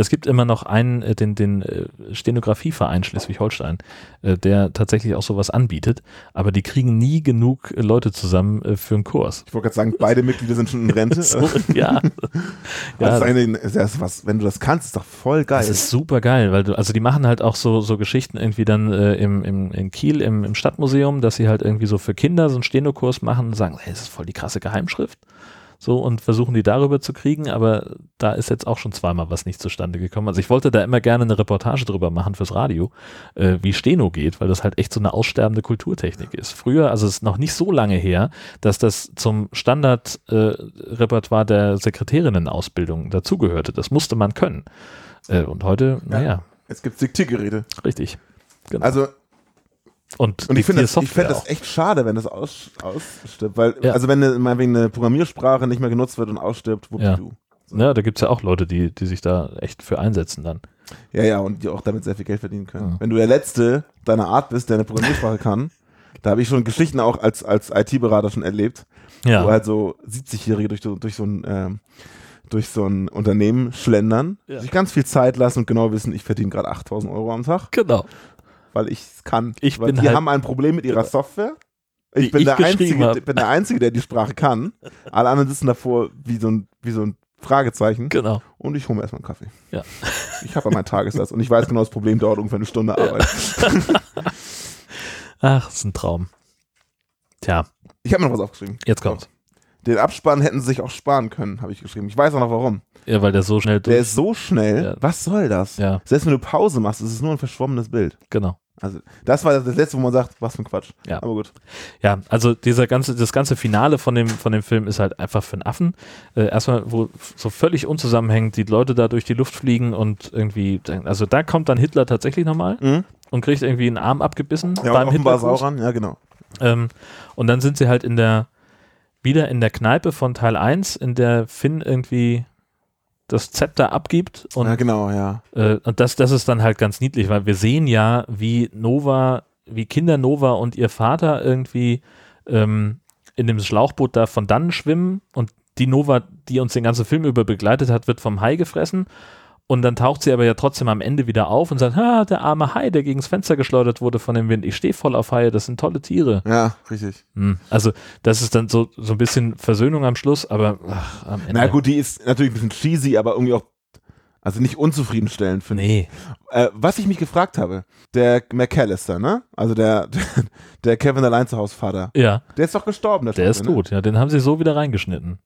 Es gibt immer noch einen, äh, den, den äh, Stenografieverein Schleswig-Holstein, äh, der tatsächlich auch sowas anbietet, aber die kriegen nie genug äh, Leute zusammen äh, für einen Kurs. ich wollte gerade sagen, beide Mitglieder sind schon in Rente. So, ja. ja, das ist eine, das ist was, wenn du das kannst, ist doch voll geil. Das ist super geil, weil du, also die machen halt auch so, so Geschichten irgendwie dann äh, im, im, in Kiel im, im Stadtmuseum, dass sie halt irgendwie so für Kinder so einen Stenokurs machen und sagen, hey, das ist voll die krasse Geheimschrift. So und versuchen die darüber zu kriegen, aber da ist jetzt auch schon zweimal was nicht zustande gekommen. Also ich wollte da immer gerne eine Reportage drüber machen fürs Radio, äh, wie Steno geht, weil das halt echt so eine aussterbende Kulturtechnik ist. Früher, also es ist noch nicht so lange her, dass das zum Standardrepertoire äh, Repertoire der Sekretärinnenausbildung dazugehörte. Das musste man können. Äh, und heute, naja, Jetzt gibt es Diktiergeräte. richtig. Genau. Also, und, und ich finde das, ich Software fänd das echt schade, wenn das aus, ausstirbt, weil, Ja. also wenn eine, meinetwegen eine Programmiersprache nicht mehr genutzt wird und ausstirbt, Ja. du. Ja, da gibt es ja auch Leute, die, die sich da echt für einsetzen dann. Ja, ja, und die auch damit sehr viel Geld verdienen können. Ja. Wenn du der Letzte deiner Art bist, der eine Programmiersprache kann, da habe ich schon Geschichten auch als, als IT-Berater schon erlebt, Ja. wo halt so 70-Jährige durch, so- durch so ein ähm, durch so ein Unternehmen schlendern, Ja. sich ganz viel Zeit lassen und genau wissen, ich verdiene gerade 8000 Euro am Tag, genau. Weil ich es kann. Ich weil bin die halt- haben ein Problem mit ihrer Software. Die Ich bin, ich der Einzige, hab. ich bin der Einzige, der die Sprache kann. Alle anderen sitzen davor wie so ein, wie so ein Fragezeichen. Genau. Und ich hole mir erstmal einen Kaffee. Ja. Ich habe meinen Tagessatz und ich weiß genau, das Problem dauert ungefähr eine Stunde Arbeit. Ach, ist ein Traum. Tja, Ich habe mir noch was aufgeschrieben. jetzt kommt's. Den Abspann hätten sie sich auch sparen können, habe ich geschrieben. Ich weiß auch noch warum. Ja, weil der so schnell Der durch. ist so schnell. Ja. Was soll das? Ja, Selbst wenn du Pause machst, ist es nur ein verschwommenes Bild. genau. Also, das war das letzte, wo man sagt, was für ein Quatsch. Ja. Aber gut. Ja, also dieser ganze, das ganze Finale von dem, von dem Film ist halt einfach für einen Affen. Äh, erstmal, wo so völlig unzusammenhängend die Leute da durch die Luft fliegen und irgendwie, also da kommt dann Hitler tatsächlich nochmal Mhm. und kriegt irgendwie einen Arm abgebissen Ja, beim. Sauron, ja, genau. Ähm, und dann sind sie halt in der, wieder in der Kneipe von Teil 1, in der Finn irgendwie das Zepter abgibt und, ja, genau, ja. äh, und das, das ist dann halt ganz niedlich, weil wir sehen ja, wie Nova, wie Kinder Nova und ihr Vater irgendwie ähm, in dem Schlauchboot da von dannen schwimmen und die Nova, die uns den ganzen Film über begleitet hat, wird vom Hai gefressen. Und dann taucht sie aber ja trotzdem am Ende wieder auf und sagt, ah, der arme Hai, der gegens Fenster geschleudert wurde von dem Wind. Ich stehe voll auf Haie, das sind tolle Tiere. Ja, richtig. Hm. Also das ist dann so, so ein bisschen Versöhnung am Schluss, aber ach, am Ende. Na gut, die ist natürlich ein bisschen cheesy, aber irgendwie auch, also nicht unzufriedenstellend, finde Nee. ich. Äh, was ich mich gefragt habe, der McAllister, ne? Also der, der, der Kevin allein zu Haus Vater, Ja, der ist doch gestorben, der, der ist Schauspieler, gut. Ja, den haben sie so wieder reingeschnitten. Ne?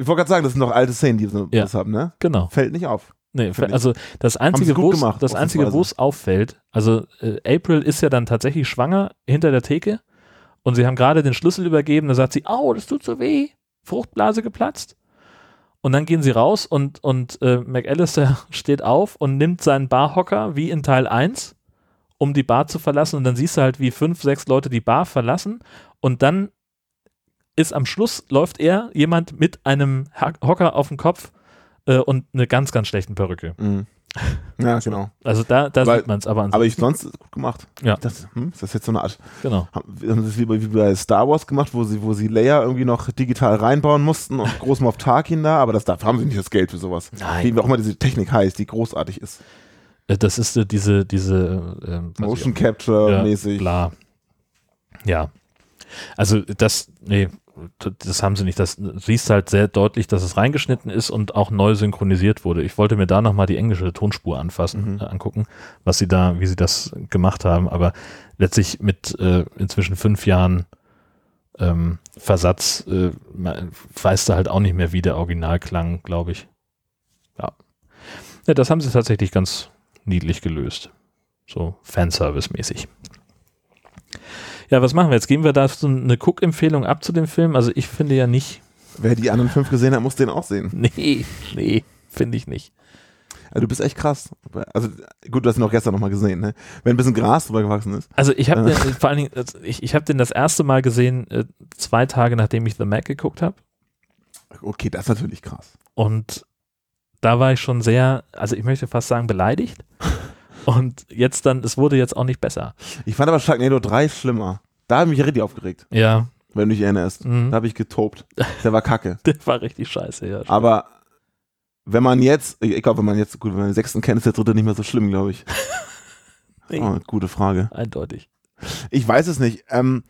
Ich wollte gerade sagen, das sind noch alte Szenen, die so Ja. das haben, ne? Genau. Fällt nicht auf. Nee, also das einzige, wo das einzige, wo es auffällt, also äh, April ist ja dann tatsächlich schwanger hinter der Theke und sie haben gerade den Schlüssel übergeben, da sagt sie, au, das tut so weh, Fruchtblase geplatzt. Und dann gehen sie raus und, und äh, McAllister steht auf und nimmt seinen Barhocker wie in Teil 1, um die Bar zu verlassen. Und dann siehst du halt, wie fünf, sechs Leute die Bar verlassen. Und dann ist am Schluss, läuft er, jemand mit einem Hocker auf dem Kopf äh, und einer ganz, ganz schlechten Perücke. Mhm. Ja, genau. Also da, da Weil- sieht man es, aber, Aber ich sonst ist gut gemacht. Ja. Das, hm, ist das jetzt so eine Art, genau. haben das wie bei, wie bei Star Wars gemacht, wo sie, wo sie Leia irgendwie noch digital reinbauen mussten und groß auf Tarkin da, aber das dafür haben sie nicht das Geld für sowas. Nein. Wie auch immer diese Technik heißt, die großartig ist. Äh, Das ist äh, diese, diese äh, ähm, Motion Capture Ja, mäßig. Bla. Ja. Also das, nee, das haben sie nicht. Das siehst halt sehr deutlich, dass es reingeschnitten ist und auch neu synchronisiert wurde. Ich wollte mir da nochmal die englische Tonspur anfassen, Mhm. äh, angucken, was sie da, wie sie das gemacht haben. Aber letztlich mit äh, inzwischen fünf Jahren ähm, Versatz äh, weißt du halt auch nicht mehr, wie der Original klang, glaube ich. Ja. ja. Das haben sie tatsächlich ganz niedlich gelöst. So Fanservice-mäßig. Ja, was machen wir jetzt? Geben wir da so eine Cook-Empfehlung ab zu dem Film? Also ich finde ja nicht. Wer die anderen fünf gesehen hat, muss den auch sehen. Nee, nee, finde ich nicht. Also du bist echt krass. Also gut, du hast ihn auch gestern nochmal gesehen, ne? Wenn ein bisschen Gras drüber gewachsen ist. Also ich habe Äh. den, vor allen Dingen, also ich, ich habe den das erste Mal gesehen, äh, zwei Tage nachdem ich The Mac geguckt habe. Okay, das ist natürlich krass. Und da war ich schon sehr, also ich möchte fast sagen, beleidigt. Und jetzt dann, es wurde jetzt auch nicht besser. Ich fand aber Sharknado 3 schlimmer. Da habe ich mich richtig aufgeregt, Ja, wenn du dich erinnerst. Mhm. Da habe ich getobt. Der war kacke. der war richtig scheiße, ja. Aber wenn man jetzt, ich glaube, wenn man jetzt, gut, wenn man den sechsten kennt, ist der dritte nicht mehr so schlimm, glaube ich. Oh, gute Frage. Eindeutig. Ich weiß es nicht. Ähm,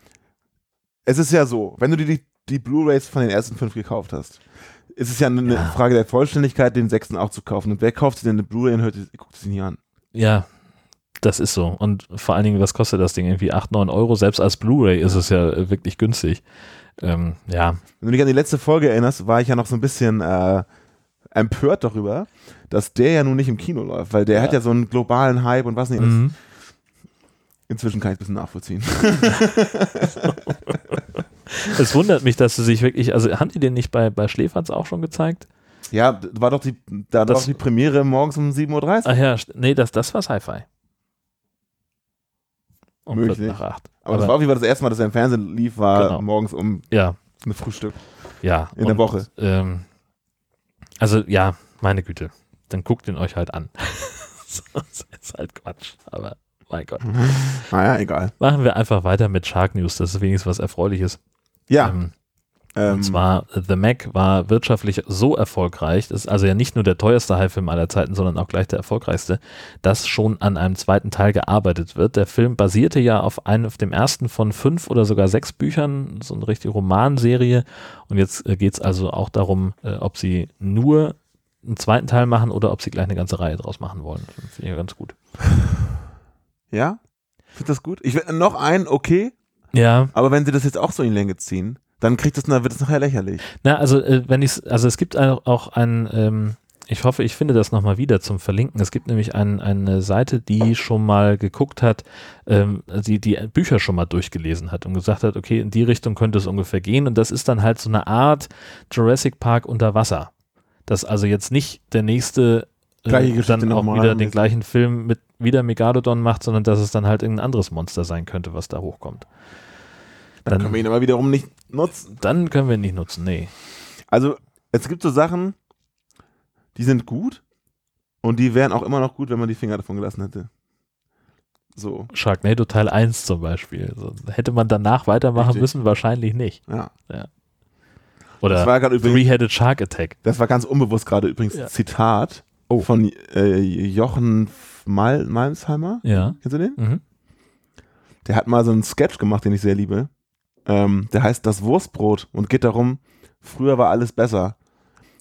es ist ja so, wenn du dir die, die Blu-Rays von den ersten fünf gekauft hast, ist es ja eine Ja. Frage der Vollständigkeit, den sechsten auch zu kaufen. Und wer kauft sich denn eine Blu-Ray und hört, guckt sie nie an? Ja, das ist so. Und vor allen Dingen, was kostet das Ding? Irgendwie 8, 9 Euro. Selbst als Blu-ray ist es ja äh, wirklich günstig. Ähm, ja, Wenn du dich an die letzte Folge erinnerst, war ich ja noch so ein bisschen äh, empört darüber, dass der ja nun nicht im Kino läuft, weil der Ja. hat ja so einen globalen Hype und was nicht. mhm. Inzwischen kann ich es ein bisschen nachvollziehen. es wundert mich, dass sie sich wirklich, also haben die den nicht bei, bei Schläferz auch schon gezeigt? Ja, war doch die, da war Das- doch die Premiere morgens um 7.30 Uhr. Ach ja, nee, das, das war Sci-Fi. Um Möglich. Nach acht. Aber, das war auf jeden Fall das erste Mal, dass er im Fernsehen lief, war Genau. morgens um ja, ein Frühstück ja. in der Woche. Ähm, also ja, meine Güte. Dann guckt ihn euch halt an. das ist halt Quatsch, aber mein Gott. Naja, egal. Machen wir einfach weiter mit Shark News, das ist wenigstens was Erfreuliches. Ja, ähm, Und zwar The Mac war wirtschaftlich so erfolgreich, ist also ja nicht nur der teuerste Haifilm aller Zeiten, sondern auch gleich der erfolgreichste, dass schon an einem zweiten Teil gearbeitet wird. Der Film basierte ja auf einem, auf dem ersten von fünf oder sogar sechs Büchern, so eine richtige Romanserie. Und jetzt äh, geht es also auch darum, äh, ob sie nur einen zweiten Teil machen oder ob sie gleich eine ganze Reihe draus machen wollen. Finde ich ja ganz gut. ja, finde das gut. Ich werde noch einen, okay, Ja, aber wenn sie das jetzt auch so in Länge ziehen, dann kriegt das, dann wird es nachher lächerlich. Na, also äh, wenn ich also es gibt auch ein, ähm, ich hoffe, ich finde das nochmal wieder zum Verlinken. Es gibt nämlich ein, eine Seite, die schon mal geguckt hat, ähm, die die Bücher schon mal durchgelesen hat und gesagt hat, okay, in die Richtung könnte es ungefähr gehen. Und das ist dann halt so eine Art Jurassic Park unter Wasser. Das also jetzt nicht der nächste äh, dann auch wieder den mit- gleichen Film mit wieder Megalodon macht, sondern dass es dann halt irgendein anderes Monster sein könnte, was da hochkommt. Dann, können wir ihn aber wiederum nicht nutzen. dann können wir ihn nicht nutzen, nee. Also, es gibt so Sachen, die sind gut und die wären auch immer noch gut, wenn man die Finger davon gelassen hätte. So, Sharknado Teil 1 zum Beispiel. So, hätte man danach weitermachen Richtig. müssen? Wahrscheinlich nicht. ja. Oder Das war gerade übrigens, Three-Headed Shark Attack. das war ganz unbewusst gerade übrigens Ja. Zitat Oh. von äh, Jochen Mal Malmsheimer. Ja. Kennst du den? Mhm. Der hat mal so einen Sketch gemacht, den ich sehr liebe. Ähm, der heißt Das Wurstbrot und geht darum, früher war alles besser.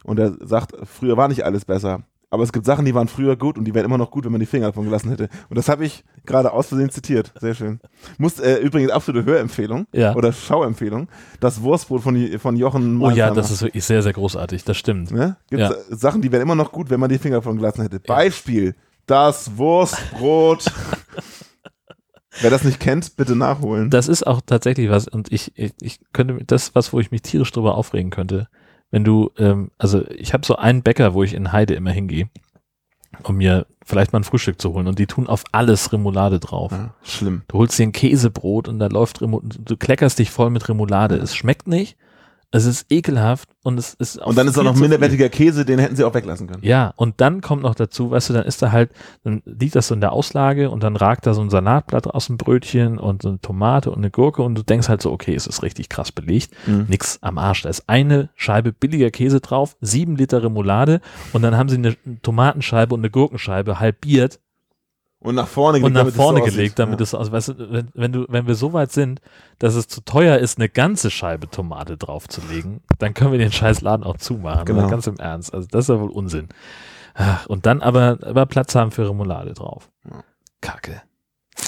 Und er sagt, früher war nicht alles besser. Aber es gibt Sachen, die waren früher gut und die wären immer noch gut, wenn man die Finger davon gelassen hätte. Und das habe ich gerade aus Versehen zitiert. Sehr schön. Muss äh, übrigens absolute Hörempfehlung Ja. oder Schauempfehlung. Das Wurstbrot von, von Jochen Oh ja, das ist wirklich sehr, sehr großartig. Das stimmt. Ne? Gibt Ja. Sachen, die wären immer noch gut, wenn man die Finger davon gelassen hätte. Beispiel, das Wurstbrot. Wer das nicht kennt, bitte nachholen. Das ist auch tatsächlich was. Und ich, ich, ich könnte, das ist was, wo ich mich tierisch drüber aufregen könnte. Wenn du, ähm, also ich habe so einen Bäcker, wo ich in Heide immer hingehe, um mir vielleicht mal ein Frühstück zu holen. Und die tun auf alles Remoulade drauf. ja, schlimm. Du holst dir ein Käsebrot und da läuft Remoulade, du kleckerst dich voll mit Remoulade. Es schmeckt nicht, es ist ekelhaft und es ist auch Und dann ist viel noch minderwertiger Käse, den hätten sie auch weglassen können. Ja, und dann kommt noch dazu, weißt du, dann ist da halt, dann liegt das so in der Auslage und dann ragt da so ein Salatblatt aus dem Brötchen und so eine Tomate und eine Gurke und du denkst halt so, okay, es ist richtig krass belegt. Mhm. Nix am Arsch. Da ist eine Scheibe billiger Käse drauf, sieben Liter Remoulade und dann haben sie eine Tomatenscheibe und eine Gurkenscheibe halbiert Und nach vorne und gelegt, nach damit es vorne so aussieht. gelegt, damit ja. es, also weißt du, wenn, wenn du, wenn wir so weit sind, dass es zu teuer ist, eine ganze Scheibe Tomate draufzulegen, dann können wir den scheiß Laden auch zumachen. Genau. Ganz im Ernst. Also das ist ja wohl Unsinn. Und dann aber, aber Platz haben für Remoulade drauf. Ja. Kacke.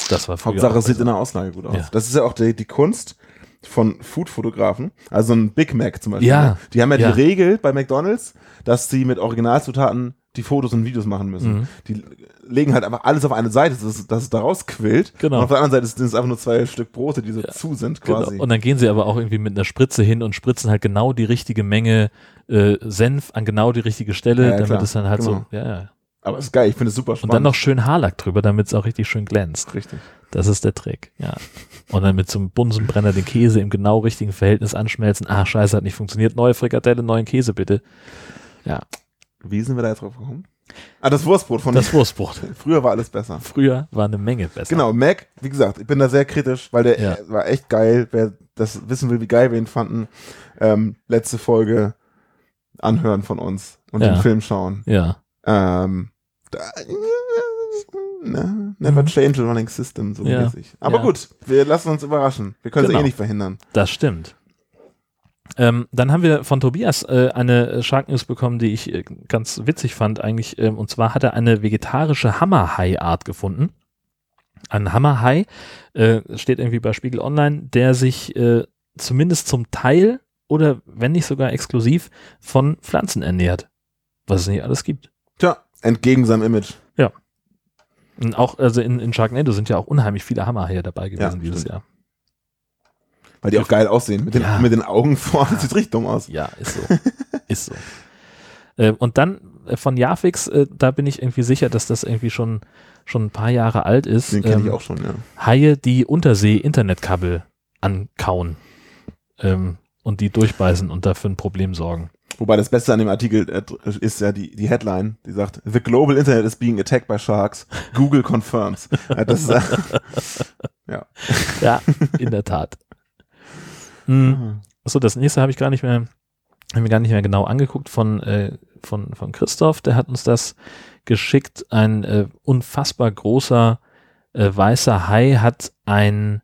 Das war früher Hauptsache, es sieht in der Auslage gut aus. Ja. Das ist ja auch die, die Kunst von Food-Fotografen. Also ein Big Mac zum Beispiel. Ja. ne? Die haben ja, Ja. die Regel bei McDonalds, dass sie mit Originalzutaten die Fotos und Videos machen müssen. Mhm. Die legen halt einfach alles auf eine Seite, dass es, dass es da rausquillt. Genau. Und auf der anderen Seite sind es einfach nur zwei Stück Brote, die so Ja. zu sind Genau. quasi. Und dann gehen sie aber auch irgendwie mit einer Spritze hin und spritzen halt genau die richtige Menge äh, Senf an genau die richtige Stelle, Ja, ja, damit klar. es dann halt Genau. so, ja, ja. Aber ist geil, ich finde es super Und spannend. dann noch schön Haarlack drüber, damit es auch richtig schön glänzt. Richtig. Das ist der Trick, ja. Und dann mit so einem Bunsenbrenner den Käse im genau richtigen Verhältnis anschmelzen. Ah, scheiße, hat nicht funktioniert. Neue Frikadelle, neuen Käse bitte. Ja, Wie sind wir da jetzt drauf gekommen? Ah, das Wurstbrot von das Wurstbrot. Früher war alles besser. Früher war eine Menge besser. Genau, Mac, wie gesagt, ich bin da sehr kritisch, weil der Ja. war echt geil. Wer das wissen will, wie geil wir ihn fanden, ähm, letzte Folge anhören von uns und Ja. den Film schauen. Ja, Ähm, da, ne, never change a running system, so Ja. mäßig. Aber Ja. gut, wir lassen uns überraschen. Wir können es Genau. eh nicht verhindern. das stimmt. Ähm, dann haben wir von Tobias äh, eine Shark News bekommen, die ich äh, ganz witzig fand eigentlich. Ähm, und zwar hat er eine vegetarische Hammerhai-Art gefunden. Ein Hammerhai äh, steht irgendwie bei Spiegel Online, der sich äh, zumindest zum Teil oder wenn nicht sogar exklusiv von Pflanzen ernährt. Was es nicht alles gibt. Tja, entgegen seinem Image. Und auch, also in, in Sharknado sind ja auch unheimlich viele Hammerhaie dabei gewesen Ja, dieses. Jahr. Weil die auch geil aussehen. Mit den, Ja. mit den Augen vorne. Das sieht richtig dumm aus. Ja, ist so. ist so. Äh, und dann äh, von Jafix, äh, da bin ich irgendwie sicher, dass das irgendwie schon, schon ein paar Jahre alt ist. Den kenne ich Ähm, auch schon, ja. Haie, die Untersee-Internetkabel ankauen ähm, und die durchbeißen und dafür ein Problem sorgen. Wobei das Beste an dem Artikel äh, ist ja die, die Headline, die sagt, The global internet is being attacked by sharks. Google confirms. Das ist, ja. Ja, in der Tat. Mhm. Achso, das nächste habe ich gar nicht mehr, haben wir gar nicht mehr genau angeguckt von, äh, von, von Christoph, der hat uns das geschickt. Ein äh, unfassbar großer äh, weißer Hai hat ein,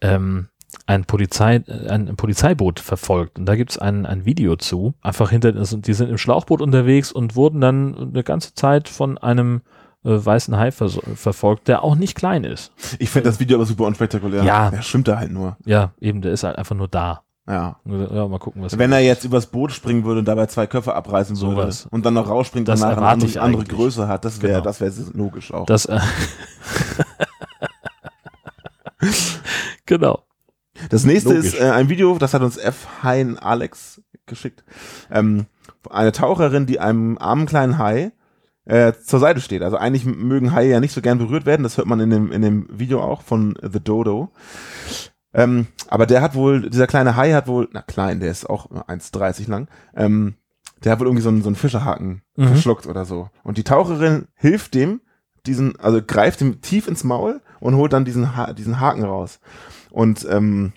ähm, ein, Polizei, äh, ein Polizeiboot verfolgt. Und da gibt es ein, ein Video zu. Einfach hinter, also die sind im Schlauchboot unterwegs und wurden dann eine ganze Zeit von einem weißen Hai vers verfolgt, der auch nicht klein ist. Ich finde das Video aber super unspektakulär. Ja. Er schwimmt da halt nur. Ja, eben, der ist halt einfach nur da. Ja. Ja, mal gucken, was Wenn er jetzt übers Boot springen würde und dabei zwei Köpfe abreißen würde Sowas. und dann noch rausspringt und Das nachher eine andere, andere. Größe hat, das wäre Genau. das wäre logisch auch. Das, äh, genau. Das nächste Logisch. ist äh, ein Video, das hat uns F. Hein Alex geschickt. Ähm, eine Taucherin, die einem armen kleinen Hai äh, zur Seite steht. Also eigentlich mögen Haie ja nicht so gern berührt werden. Das hört man in dem, in dem Video auch von The Dodo. Ähm, aber der hat wohl, dieser kleine Hai hat wohl, na klein, der ist auch 1,30 lang, ähm, der hat wohl irgendwie so einen, so einen Fischerhaken Mhm. verschluckt oder so. Und die Taucherin hilft dem, diesen, also greift ihm tief ins Maul und holt dann diesen, ha diesen Haken raus. Und ähm,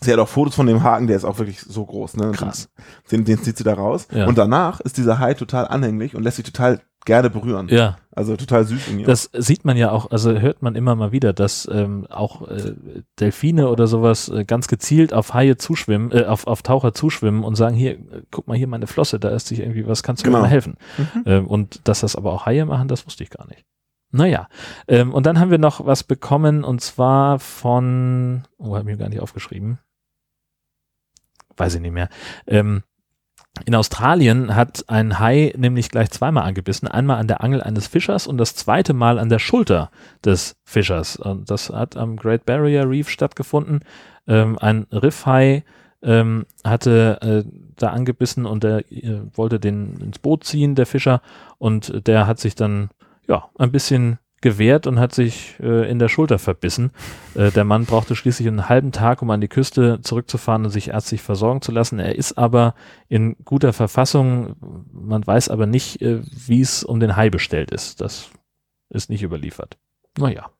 sie hat auch Fotos von dem Haken, der ist auch wirklich so groß. Ne? Krass. Den, den zieht sie da raus. Ja. Und danach ist dieser Hai total anhänglich und lässt sich total gerne berühren. Ja, Also total süß irgendwie. das sieht man ja auch, also hört man immer mal wieder, dass ähm, auch äh, Delfine oder sowas äh, ganz gezielt auf Haie zuschwimmen, äh, auf, auf Taucher zuschwimmen und sagen, hier, guck mal hier meine Flosse, da ist sich irgendwie was, kannst du Genau. mir mal helfen? Mhm. Ähm, und dass das aber auch Haie machen, das wusste ich gar nicht. Naja, ähm, und dann haben wir noch was bekommen und zwar von, oh, habe ich mir gar nicht aufgeschrieben. Weiß ich nicht mehr. Ähm, in Australien hat ein Hai nämlich gleich zweimal angebissen. Einmal an der Angel eines Fischers und das zweite Mal an der Schulter des Fischers. Und das hat am Great Barrier Reef stattgefunden. Ähm, ein Riffhai ähm, hatte äh, da angebissen und der äh, wollte den ins Boot ziehen, der Fischer. Und der hat sich dann ja ein bisschen gewehrt und hat sich äh, in der Schulter verbissen. Äh, der Mann brauchte schließlich einen halben Tag, um an die Küste zurückzufahren und sich ärztlich versorgen zu lassen. Er ist aber in guter Verfassung. Man weiß aber nicht, äh, wie es um den Hai bestellt ist. Das ist nicht überliefert. Naja,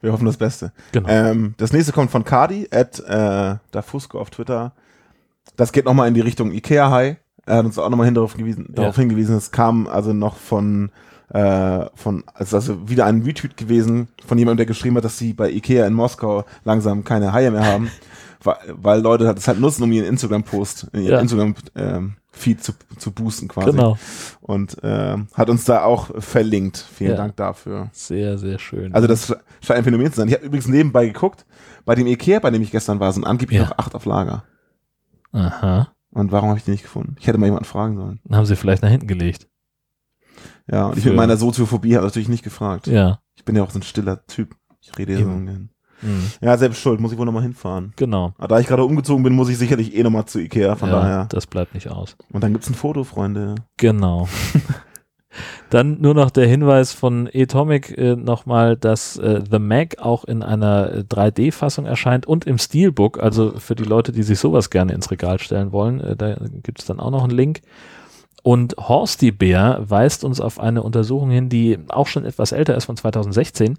Wir hoffen das Beste. genau. Ähm, das nächste kommt von Cardi, at äh, Dafusco auf Twitter. Das geht nochmal in die Richtung Ikea High. Er hat uns auch nochmal hin darauf, gewiesen, darauf hingewiesen, es kam also noch von, äh, von, also, also wieder ein Retweet gewesen von jemandem, der geschrieben hat, dass sie bei Ikea in Moskau langsam keine Haie mehr haben, weil, weil Leute das halt nutzen, um ihren Instagram-Post, ihren Ja. Instagram-Feed zu, zu boosten quasi. Genau. Und ähm, hat uns da auch verlinkt. Vielen Ja. Dank dafür. Sehr, sehr schön. Also das scheint ein Phänomen zu sein. Ich habe übrigens nebenbei geguckt, bei dem Ikea, bei dem ich gestern war, sind angeblich Ja. noch acht auf Lager. Aha. Und warum habe ich die nicht gefunden? Ich hätte mal jemanden fragen sollen. Haben sie vielleicht nach hinten gelegt. Ja, und ich mit meiner Soziophobie habe natürlich nicht gefragt. Ja. Ich bin ja auch so ein stiller Typ. Ich rede ja so ungern. Mhm. Ja, selbst schuld, muss ich wohl nochmal hinfahren. Genau. Aber da ich gerade umgezogen bin, muss ich sicherlich eh nochmal zu Ikea, von ja, daher. Das bleibt nicht aus. Und dann gibt's ein Foto, Freunde. Genau. Dann nur noch der Hinweis von Atomic äh, nochmal, dass äh, The Mac auch in einer äh, 3D-Fassung erscheint und im Steelbook. Also für die Leute, die sich sowas gerne ins Regal stellen wollen, äh, da gibt es dann auch noch einen Link. Und Horsty Bear weist uns auf eine Untersuchung hin, die auch schon etwas älter ist, von 2016.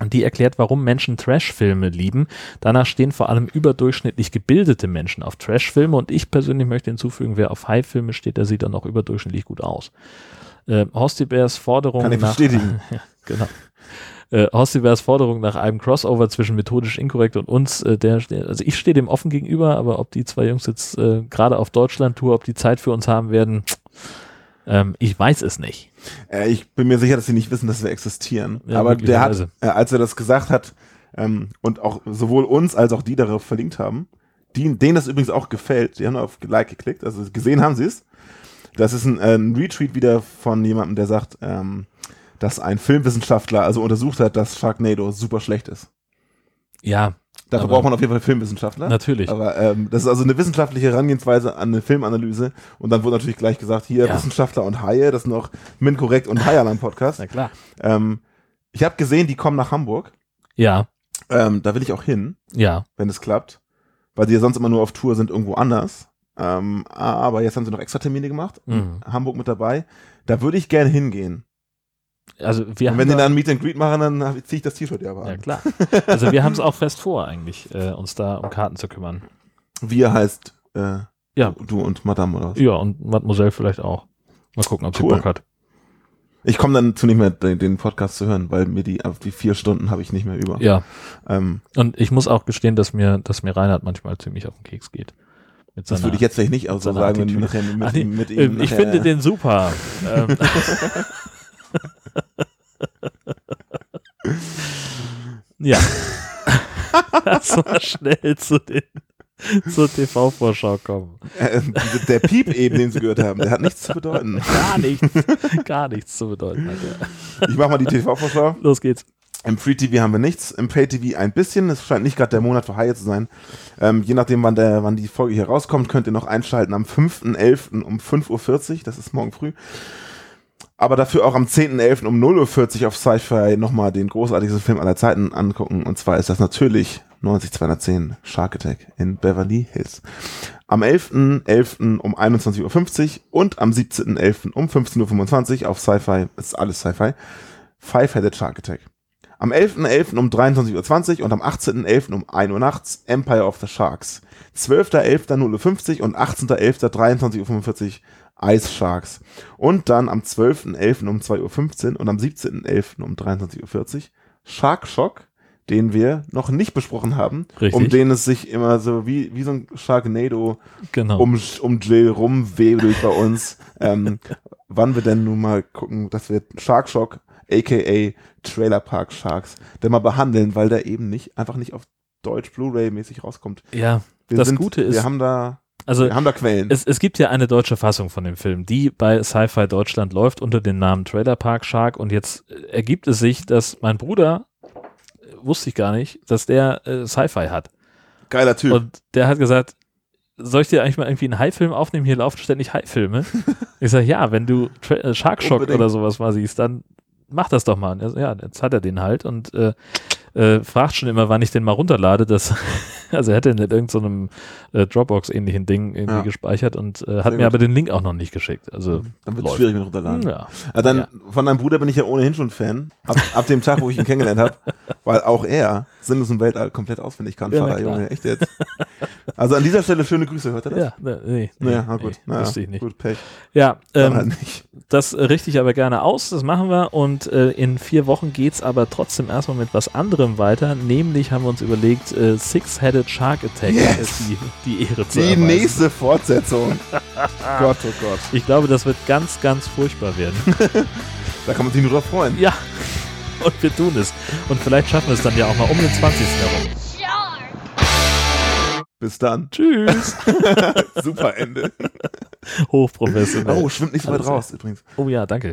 Und die erklärt, warum Menschen Trash-Filme lieben. Danach stehen vor allem überdurchschnittlich gebildete Menschen auf Trash-Filme. Und ich persönlich möchte hinzufügen, wer auf High-Filme steht, der sieht dann auch überdurchschnittlich gut aus. Äh, Horsti Bears Forderung Kann ich nach, bestätigen. ja, genau. Äh, Bears Forderung nach einem Crossover zwischen methodisch inkorrekt und uns, äh, der, also ich stehe dem offen gegenüber, aber ob die zwei Jungs jetzt äh, gerade auf Deutschland-Tour, ob die Zeit für uns haben werden, ähm, ich weiß es nicht. Äh, ich bin mir sicher, dass sie nicht wissen, dass wir existieren. Ja, Aber der hat, äh, als er das gesagt hat ähm, und auch sowohl uns als auch die darauf verlinkt haben, die, denen das übrigens auch gefällt, die haben auf Like geklickt, also gesehen haben sie es. Das ist ein, äh, ein Retweet wieder von jemandem, der sagt, ähm, dass ein Filmwissenschaftler also untersucht hat, dass Sharknado super schlecht ist. Ja, Dafür braucht man auf jeden Fall Filmwissenschaftler. natürlich. Aber ähm, das ist also eine wissenschaftliche Herangehensweise an eine Filmanalyse. Und dann wurde natürlich gleich gesagt, hier Ja. Wissenschaftler und Haie, das noch Min korrekt und Haie am Podcast. Na klar. Ähm, ich habe gesehen, die kommen nach Hamburg. Ja, Ähm, da will ich auch hin, ja. wenn es klappt. Weil die ja sonst immer nur auf Tour sind irgendwo anders. Ähm, aber jetzt haben sie noch extra Termine gemacht. Mhm. Hamburg mit dabei. Da würde ich gerne hingehen. Also wir Und wenn die da- dann Meet and Greet machen, dann ziehe ich das T-Shirt ja aber ja an. klar. Also wir haben es auch fest vor eigentlich, äh, uns da um Karten zu kümmern. Wir heißt äh, Ja. du und Madame oder was? Ja, und Mademoiselle vielleicht auch. Mal gucken, ob Cool. sie Bock hat. Ich komme dann zu nicht mehr den, Podcast zu hören, weil mir die, auf die vier Stunden habe ich nicht mehr über. Ja. Ähm, Und ich muss auch gestehen, dass mir, dass mir Reinhard manchmal ziemlich auf den Keks geht. Mit das seiner- würde ich jetzt vielleicht nicht auch so seiner sagen, wenn mit, Ah, nee, mit äh, ihm ich nachher- finde den super. ja. Lass mal schnell zu den zur TV-Vorschau kommen. Äh, der Piep eben, den sie gehört haben, der hat nichts zu bedeuten. Gar nichts, gar nichts zu bedeuten. Hat. Ich mache mal die TV-Vorschau. Los geht's. Im Free TV haben wir nichts, im Pay TV ein bisschen. Es scheint nicht gerade der Monat für Haie zu sein. Ähm, je nachdem, wann, der, wann die Folge hier rauskommt, könnt ihr noch einschalten am 5.11. um 5.40 Uhr. Das ist morgen früh. Aber dafür auch am 10.11. um 0.40 Uhr auf Sci-Fi nochmal den großartigsten Film aller Zeiten angucken. Und zwar ist das natürlich 90210 Shark Attack in Beverly Hills. Am 11.11. um 21.50 Uhr und am 17.11. um 15.25 Uhr auf Sci-Fi, ist alles Sci-Fi, Five-Headed Shark Attack. Am 11.11. um 23.20 Uhr und am 18.11. um 1 Uhr nachts Empire of the Sharks. 12.11. 0.50 Uhr und 18.11. 23.45 Uhr Ice Sharks. Und dann am 12.11. um 2.15 Uhr und am 17.11. um 23.40 Uhr Shark Shock, den wir noch nicht besprochen haben. Richtig. Um den es sich immer so wie, wie so ein Sharknado Genau. um, um Jill rumwedelt bei uns. ähm, wann wir denn nun mal gucken, dass wir Shark Shock, aka Trailer Park Sharks, denn mal behandeln, weil der eben nicht, einfach nicht auf Deutsch Blu-ray-mäßig rauskommt. ja, Wir das sind, Gute ist, wir haben da, also wir haben da Quellen. es, es gibt ja eine deutsche Fassung von dem Film, die bei Sci-Fi Deutschland läuft unter dem Namen Trailer Park Shark und jetzt äh, ergibt es sich, dass mein Bruder, äh, wusste ich gar nicht, dass der äh, Sci-Fi hat. Geiler Typ. Und der hat gesagt, soll ich dir eigentlich mal irgendwie einen Hai-Film aufnehmen? Hier laufen ständig Hai-Filme. ich sage, ja, wenn du Tra äh, Shark Shock Unbedingt. oder sowas mal siehst, dann mach das doch mal. So, ja, jetzt hat er den halt und äh, äh, fragt schon immer, wann ich den mal runterlade. Das, also er hat den in irgendeinem äh, Dropbox-ähnlichen Ding irgendwie Ja. gespeichert und äh, hat Sehr mir gut. aber den Link auch noch nicht geschickt. Also dann wird es schwierig mit runterladen. Ja. Ja, dann Ja. von deinem Bruder bin ich ja ohnehin schon Fan. Ab, ab dem Tag, wo ich ihn kennengelernt habe, weil auch er Sinnlos im Weltall komplett auswendig kann. Ja, Vater. Junge, echt jetzt. Also an dieser Stelle schöne Grüße, hört er das? Ja, ne, nee, nee, Naja, na gut. nee, naja, ich nicht. Gut, Pech. Ja, ähm, halt nicht. Das richte ich aber gerne aus, das machen wir und äh, in vier Wochen geht's aber trotzdem erstmal mit was anderem weiter, nämlich haben wir uns überlegt, äh, Six-Headed Shark Attack Yes! ist die, die Ehre zu Die erweisen. nächste Fortsetzung. Gott, oh Gott. Ich glaube, das wird ganz, ganz furchtbar werden. Da kann man sich nur drauf freuen. ja, und wir tun es. Und vielleicht schaffen wir es dann ja auch mal um den 20. herum. Bis dann. Tschüss. Super Ende. Hochprofessionell. Oh, schwimmt nicht so weit raus übrigens. Oh ja, danke.